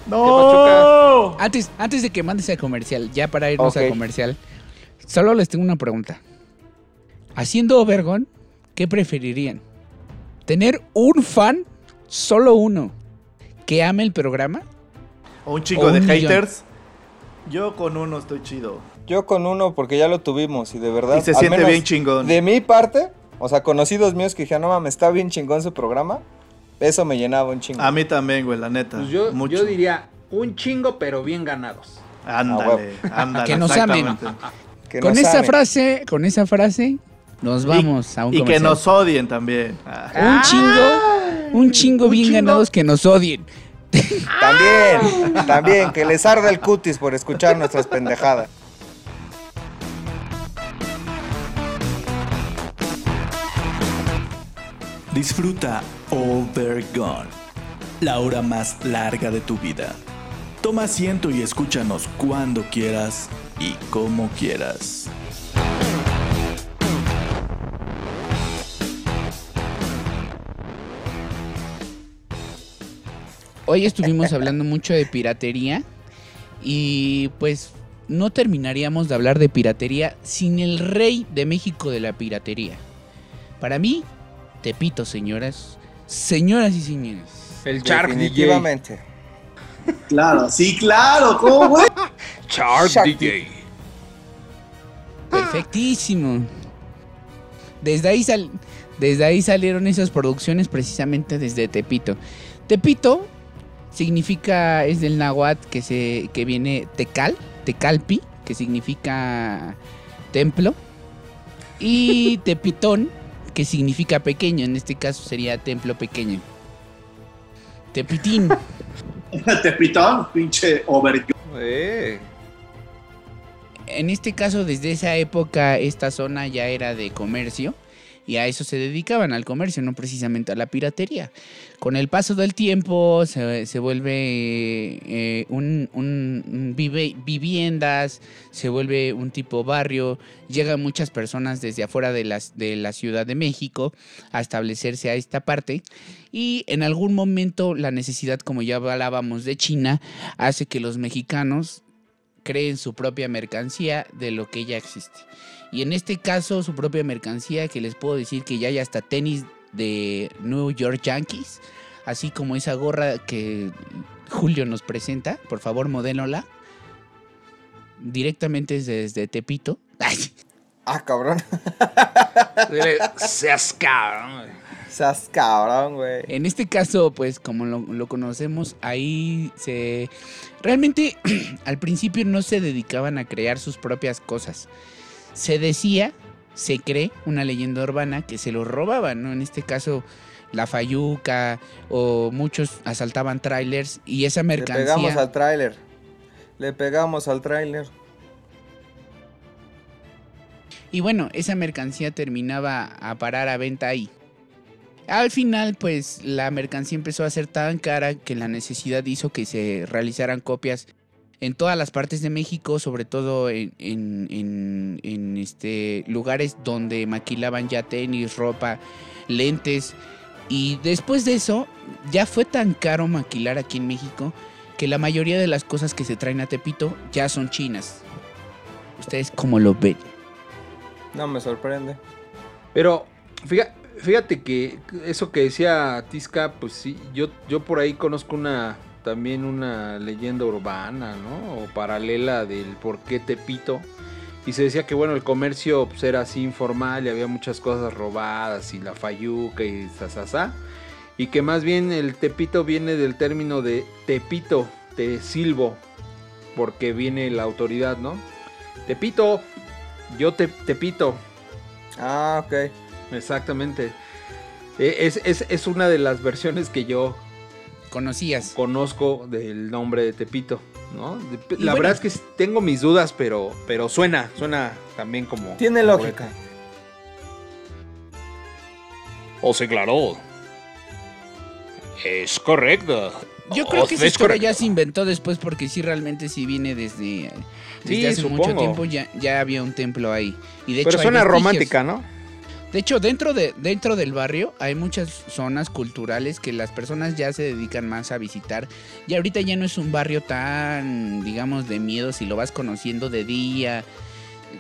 [SPEAKER 1] ¡No!
[SPEAKER 4] Antes, antes de que mandes a comercial, ya para irnos
[SPEAKER 2] Ok.
[SPEAKER 4] a comercial, solo les tengo una pregunta. Haciendo Obergon, ¿qué preferirían? ¿Tener un fan, solo uno, que ame el programa?
[SPEAKER 1] O un chingo
[SPEAKER 4] O
[SPEAKER 1] de
[SPEAKER 4] un millón.
[SPEAKER 1] haters. Yo con uno estoy chido.
[SPEAKER 2] Yo con uno porque ya lo tuvimos y de verdad...
[SPEAKER 1] Y se
[SPEAKER 2] al
[SPEAKER 1] siente
[SPEAKER 2] menos
[SPEAKER 1] bien chingón.
[SPEAKER 2] De mi parte, o sea, conocidos míos que dijeron, no mames, está bien chingón su programa, eso me llenaba un chingo.
[SPEAKER 1] A mí también, güey, la neta.
[SPEAKER 3] Pues yo,
[SPEAKER 1] Mucho.
[SPEAKER 3] yo diría un chingo, pero bien ganados.
[SPEAKER 1] Ándale, ándale. (laughs)
[SPEAKER 4] Que nos amen. (laughs)
[SPEAKER 2] Que
[SPEAKER 4] Con
[SPEAKER 2] nos
[SPEAKER 4] esa
[SPEAKER 2] amen.
[SPEAKER 4] frase, con esa frase, nos
[SPEAKER 1] Y-
[SPEAKER 4] vamos a un
[SPEAKER 1] Y que nos odien también. Ah.
[SPEAKER 4] Un chingo, un chingo
[SPEAKER 3] un
[SPEAKER 4] bien
[SPEAKER 3] chingo.
[SPEAKER 4] ganados que nos odien.
[SPEAKER 2] También, también, que les arda el cutis por escuchar nuestras pendejadas.
[SPEAKER 5] Disfruta Overgone, la hora más larga de tu vida. Toma asiento y escúchanos cuando quieras y como quieras.
[SPEAKER 4] Hoy estuvimos hablando mucho de piratería y pues no terminaríamos de hablar de piratería sin el rey de México de la piratería. Para mí, Tepito, señoras, señoras y señores.
[SPEAKER 3] El Shark DJ.
[SPEAKER 2] Definitivamente.
[SPEAKER 6] Claro, sí, claro, ¿cómo?
[SPEAKER 3] Shark,
[SPEAKER 2] Shark
[SPEAKER 3] DJ.
[SPEAKER 4] Perfectísimo. Desde ahí, sal- desde ahí salieron esas producciones precisamente desde Tepito. Tepito significa, es del náhuatl que, se, que viene Tecal, Tecalpi, que significa templo. Y Tepitón, que significa pequeño, en este caso sería templo pequeño. Tepitín. (laughs)
[SPEAKER 6] Tepitón, pinche over.
[SPEAKER 3] Eh,
[SPEAKER 4] En este caso, desde esa época, esta zona ya era de comercio y a eso se dedicaban, al comercio, no precisamente a la piratería. Con el paso del tiempo se, se vuelve eh, un, un- vive- viviendas, se vuelve un tipo barrio, llegan muchas personas desde afuera de, las, de la Ciudad de México a establecerse a esta parte y en algún momento la necesidad, como ya hablábamos de China, hace que los mexicanos creen su propia mercancía de lo que ya existe. Y en este caso, su propia mercancía, que les puedo decir que ya hay hasta tenis de New York Yankees, así como esa gorra que Julio nos presenta, por favor, modélola. Directamente desde Tepito. (laughs) Ay,
[SPEAKER 2] Ah, cabrón.
[SPEAKER 3] seas cabrón.
[SPEAKER 2] Seas cabrón, güey.
[SPEAKER 4] En este caso, pues como lo, lo conocemos, ahí se... Realmente (clears throat) al principio no se dedicaban a crear sus propias cosas. Se decía, se cree, una leyenda urbana que se lo robaban, ¿no? En este caso, la Fayuca o muchos asaltaban trailers y esa
[SPEAKER 2] Le pegamos
[SPEAKER 4] mercancía...
[SPEAKER 2] al tráiler. Le pegamos al tráiler.
[SPEAKER 4] Y bueno, esa mercancía terminaba a parar a venta ahí. Al final, pues la mercancía empezó a ser tan cara que la necesidad hizo que se realizaran copias en todas las partes de México, sobre todo en, en- en- este, lugares donde maquilaban ya tenis, ropa, lentes. Y después de eso, ya fue tan caro maquilar aquí en México que la mayoría de las cosas que se traen a Tepito ya son chinas. ¿Ustedes cómo lo ven?
[SPEAKER 2] No me sorprende.
[SPEAKER 3] Pero fíjate, fíjate que eso que decía Tisca, pues sí, yo, yo por ahí conozco una también una leyenda urbana, ¿no? O paralela del por qué Tepito. Y se decía que bueno, el comercio pues, era así informal y había muchas cosas robadas y la fayuca y sasasá. Y que más bien el Tepito viene del término de Tepito, te silbo, porque viene la autoridad, ¿no? Tepito, yo te, Tepito.
[SPEAKER 2] Ah, ok.
[SPEAKER 3] Exactamente. Eh, Es, es- es una de las versiones que yo
[SPEAKER 4] ¿Conocías?
[SPEAKER 3] conozco del nombre de Tepito, ¿no? De- La
[SPEAKER 4] bueno.
[SPEAKER 3] verdad es que tengo mis dudas, pero, pero suena, suena también como...
[SPEAKER 2] Tiene lógica.
[SPEAKER 9] Oh, sí, claro. Es correcto.
[SPEAKER 4] Yo creo
[SPEAKER 9] Oh,
[SPEAKER 4] que esa
[SPEAKER 9] es
[SPEAKER 4] historia
[SPEAKER 9] correcto.
[SPEAKER 4] ya se inventó después porque sí realmente sí viene desde, desde
[SPEAKER 3] Sí,
[SPEAKER 4] hace mucho
[SPEAKER 3] supongo.
[SPEAKER 4] tiempo ya, ya había un templo ahí. Y de
[SPEAKER 3] pero
[SPEAKER 4] hecho
[SPEAKER 3] suena romántica, ¿no?
[SPEAKER 4] De hecho, dentro, de, dentro del barrio hay muchas zonas culturales que las personas ya se dedican más a visitar. Y ahorita ya no es un barrio tan, digamos, de miedo si lo vas conociendo de día.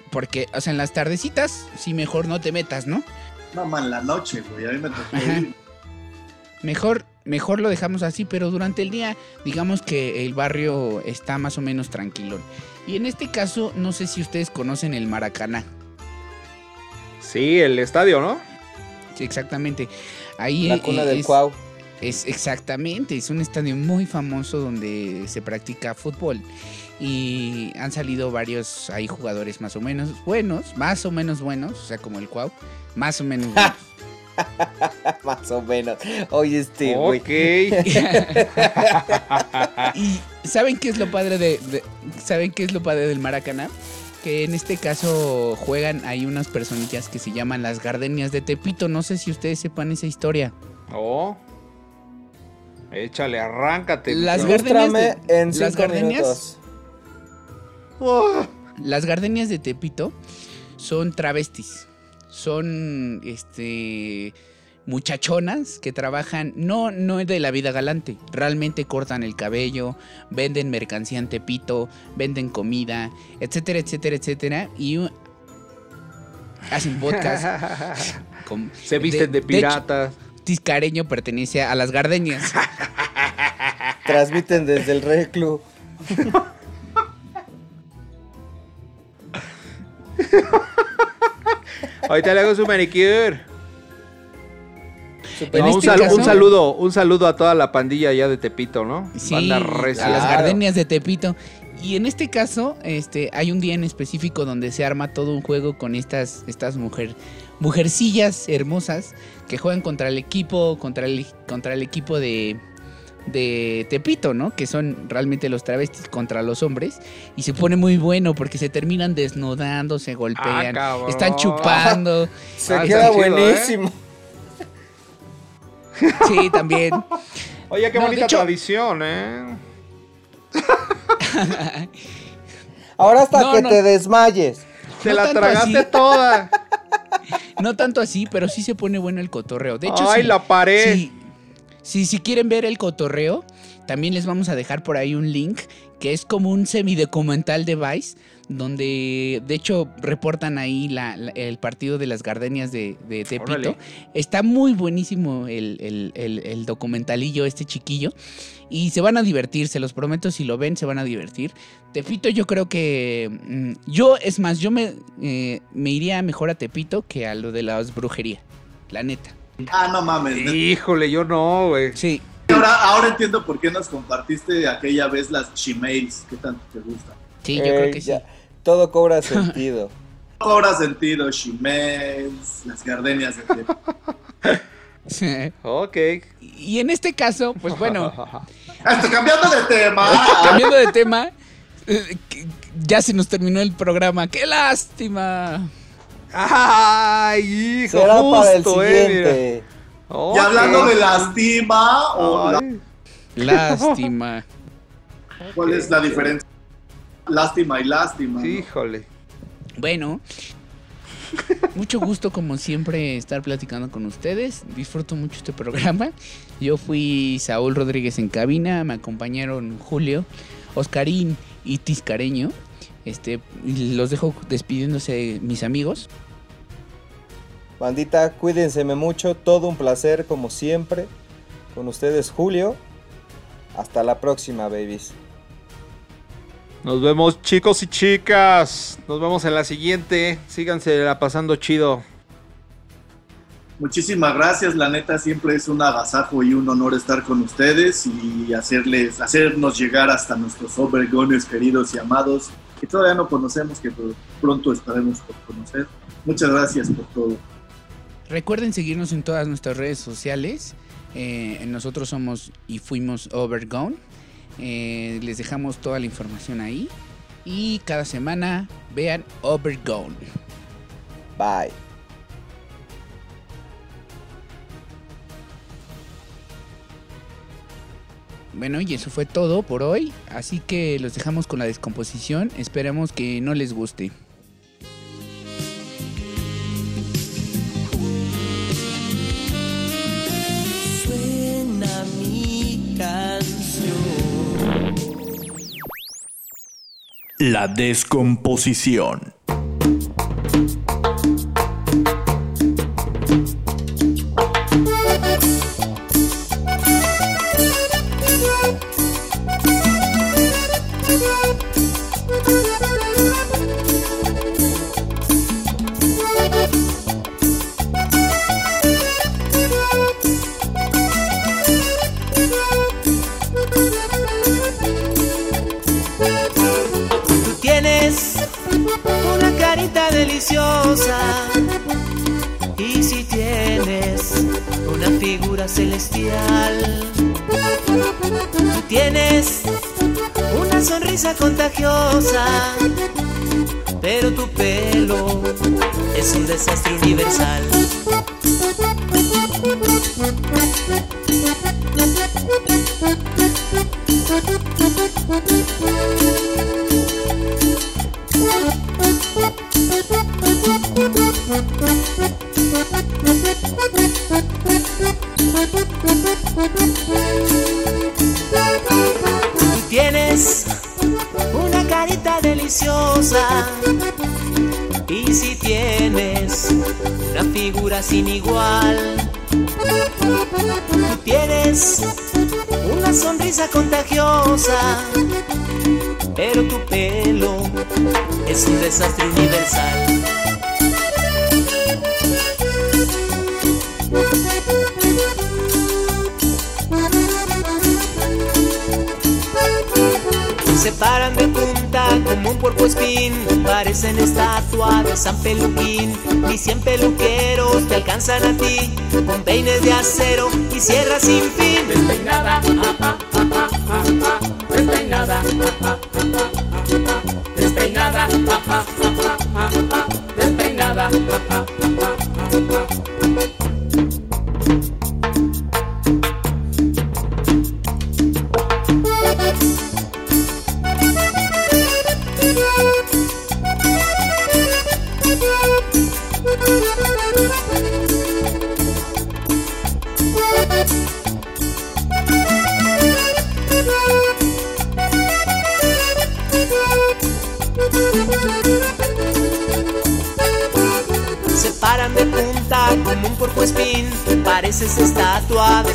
[SPEAKER 4] Porque, o sea, en las tardecitas, sí mejor no te metas, ¿no?
[SPEAKER 6] Mamá, en la noche, güey. A mí me tocó.
[SPEAKER 4] Mejor, mejor lo dejamos así, pero durante el día, digamos que el barrio está más o menos tranquilo. Y en este caso, no sé si ustedes conocen el Maracaná.
[SPEAKER 3] Sí, el estadio, ¿no?
[SPEAKER 4] Sí, exactamente. Ahí
[SPEAKER 2] La cuna
[SPEAKER 4] eh,
[SPEAKER 2] del
[SPEAKER 4] es-
[SPEAKER 2] Cuau.
[SPEAKER 4] Es exactamente, es un estadio muy famoso donde se practica fútbol y han salido varios ahí jugadores más o menos buenos, más o menos buenos, o sea, como el Cuau, más o menos (laughs) buenos.
[SPEAKER 2] Más o menos. Oye, este, güey.
[SPEAKER 3] ok. (laughs)
[SPEAKER 4] y ¿saben qué es lo padre de, de- saben qué es lo padre del Maracaná? Que en este caso juegan ahí unas personillas que se llaman las Gardenias de Tepito, no sé si ustedes sepan esa historia.
[SPEAKER 3] Oh. Échale, arráncate.
[SPEAKER 4] Las gardenias de-
[SPEAKER 2] en
[SPEAKER 4] las gardenias.
[SPEAKER 3] Oh.
[SPEAKER 4] Las gardenias de Tepito son travestis. Son este muchachonas que trabajan no no de la vida galante, realmente cortan el cabello, venden mercancía en Tepito, venden comida, etcétera, etcétera, etcétera y hacen podcast. (laughs) con-
[SPEAKER 3] Se visten de, piratas.
[SPEAKER 4] Tiscareño pertenece a las gardenias. (laughs)
[SPEAKER 2] Transmiten desde el reclu. (laughs)
[SPEAKER 3] Ahorita le hago su manicure.
[SPEAKER 2] Super-
[SPEAKER 4] En
[SPEAKER 3] No, un, sal-
[SPEAKER 4] caso-
[SPEAKER 3] un saludo, un saludo a toda la pandilla allá de Tepito, ¿no?
[SPEAKER 4] Sí,
[SPEAKER 3] Banda
[SPEAKER 4] a las gardenias de Tepito. Y en este caso, este, hay un día en específico donde se arma todo un juego con estas, estas mujer, mujercillas hermosas que juegan contra el equipo, contra el, contra el equipo de, de Tepito, ¿no? Que son realmente los travestis contra los hombres. Y se pone muy bueno porque se terminan desnudando, se golpean,
[SPEAKER 3] Ah,
[SPEAKER 4] están chupando.
[SPEAKER 2] Se
[SPEAKER 3] Ah,
[SPEAKER 2] queda
[SPEAKER 3] está chido, ¿eh?
[SPEAKER 4] Sí, también.
[SPEAKER 3] Oye, qué
[SPEAKER 4] No,
[SPEAKER 3] bonita
[SPEAKER 4] hecho-
[SPEAKER 3] tradición, ¿eh? (laughs)
[SPEAKER 2] Ahora hasta
[SPEAKER 4] No,
[SPEAKER 2] que
[SPEAKER 4] no.
[SPEAKER 2] te desmayes.
[SPEAKER 3] Te
[SPEAKER 4] No
[SPEAKER 3] la
[SPEAKER 4] tanto
[SPEAKER 3] tragaste
[SPEAKER 4] así.
[SPEAKER 3] toda. (laughs)
[SPEAKER 4] No tanto así, pero sí se pone bueno el cotorreo. De hecho,
[SPEAKER 3] Ay,
[SPEAKER 4] sí.
[SPEAKER 3] la pared.
[SPEAKER 4] Si, si, si quieren ver el cotorreo, también les vamos a dejar por ahí un link que es como un semidocumental de Vice, donde de hecho reportan ahí la- la- el partido de las gardenias de, de Tepito.
[SPEAKER 3] Órale.
[SPEAKER 4] Está muy buenísimo el, el- el- el documentalillo, este chiquillo. Y se van a divertir, se los prometo, si lo ven, se van a divertir. Tepito, yo creo que. mm, yo, es más, yo me, eh, me iría mejor a Tepito que a lo de las brujería. La neta.
[SPEAKER 1] Ah, no mames.
[SPEAKER 3] Híjole, yo no, güey.
[SPEAKER 4] Sí.
[SPEAKER 1] Ahora, ahora entiendo por qué nos compartiste aquella vez las Gmails. ¿Qué tanto te gusta?
[SPEAKER 4] Sí, yo
[SPEAKER 2] Eh,
[SPEAKER 4] creo que sí.
[SPEAKER 2] ya, Todo cobra sentido. (laughs)
[SPEAKER 1] Cobra sentido, Gmails, las gardenias de tiempo. (laughs)
[SPEAKER 3] Ok.
[SPEAKER 4] Y en este caso, pues (laughs) bueno,
[SPEAKER 1] Estoy cambiando de tema.
[SPEAKER 4] cambiando de tema, eh, ya se nos terminó el programa. ¡Qué lástima!
[SPEAKER 3] Ay, hijo,
[SPEAKER 2] Será para el
[SPEAKER 3] justo, eh, mira.
[SPEAKER 1] Y hablando de lastima, o la-
[SPEAKER 3] Ay.
[SPEAKER 4] Lástima. (laughs)
[SPEAKER 1] ¿cuál es la diferencia? Lástima y lástima. ¿no?
[SPEAKER 3] Híjole.
[SPEAKER 4] Bueno, mucho gusto como siempre estar platicando con ustedes. Disfruto mucho este programa. Yo fui Saúl Rodríguez en cabina, me acompañaron Julio, Oscarín y Tiscareño. Este, y los dejo despidiéndose mis amigos.
[SPEAKER 2] Bandita, cuídense mucho. Todo un placer, como siempre. Con ustedes, Julio. Hasta la próxima, babies.
[SPEAKER 3] Nos vemos, chicos y chicas. Nos vemos en la siguiente. Síganse la pasando chido.
[SPEAKER 1] Muchísimas gracias, la neta siempre es un agasajo y un honor estar con ustedes y hacerles, hacernos llegar hasta nuestros overgones queridos y amados que todavía no conocemos, que pr- pronto estaremos por conocer. Muchas gracias por todo.
[SPEAKER 4] Recuerden seguirnos en todas nuestras redes sociales. Eh, nosotros somos y fuimos Overgone. Eh, les dejamos toda la información ahí. Y cada semana vean Overgone.
[SPEAKER 2] Bye.
[SPEAKER 4] Bueno, y eso fue todo por hoy. Así que los dejamos con la descomposición. Esperemos que no les guste.
[SPEAKER 10] La descomposición.
[SPEAKER 11] Parecen estatua de San Peluquín Ni cien peluqueros te alcanzan a ti Con peines de acero y sierras sin fin Despeinada, ah, ah, ah, ah, ah, ah, despeinada, ah, ah, ah, ah, ah, despeinada, ah, ah, ah, ah, ah, ah, despeinada,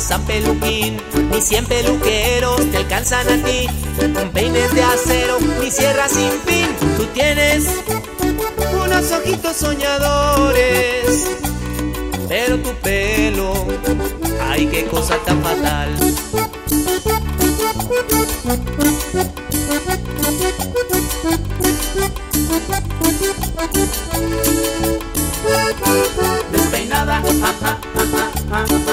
[SPEAKER 11] San Peluquín Ni cien peluqueros te alcanzan a ti. Con peines de acero ni sierras sin fin. Tú tienes unos ojitos soñadores
[SPEAKER 10] pero tu pelo, ay, qué cosa tan fatal. Despeinada, ja, ja, ja,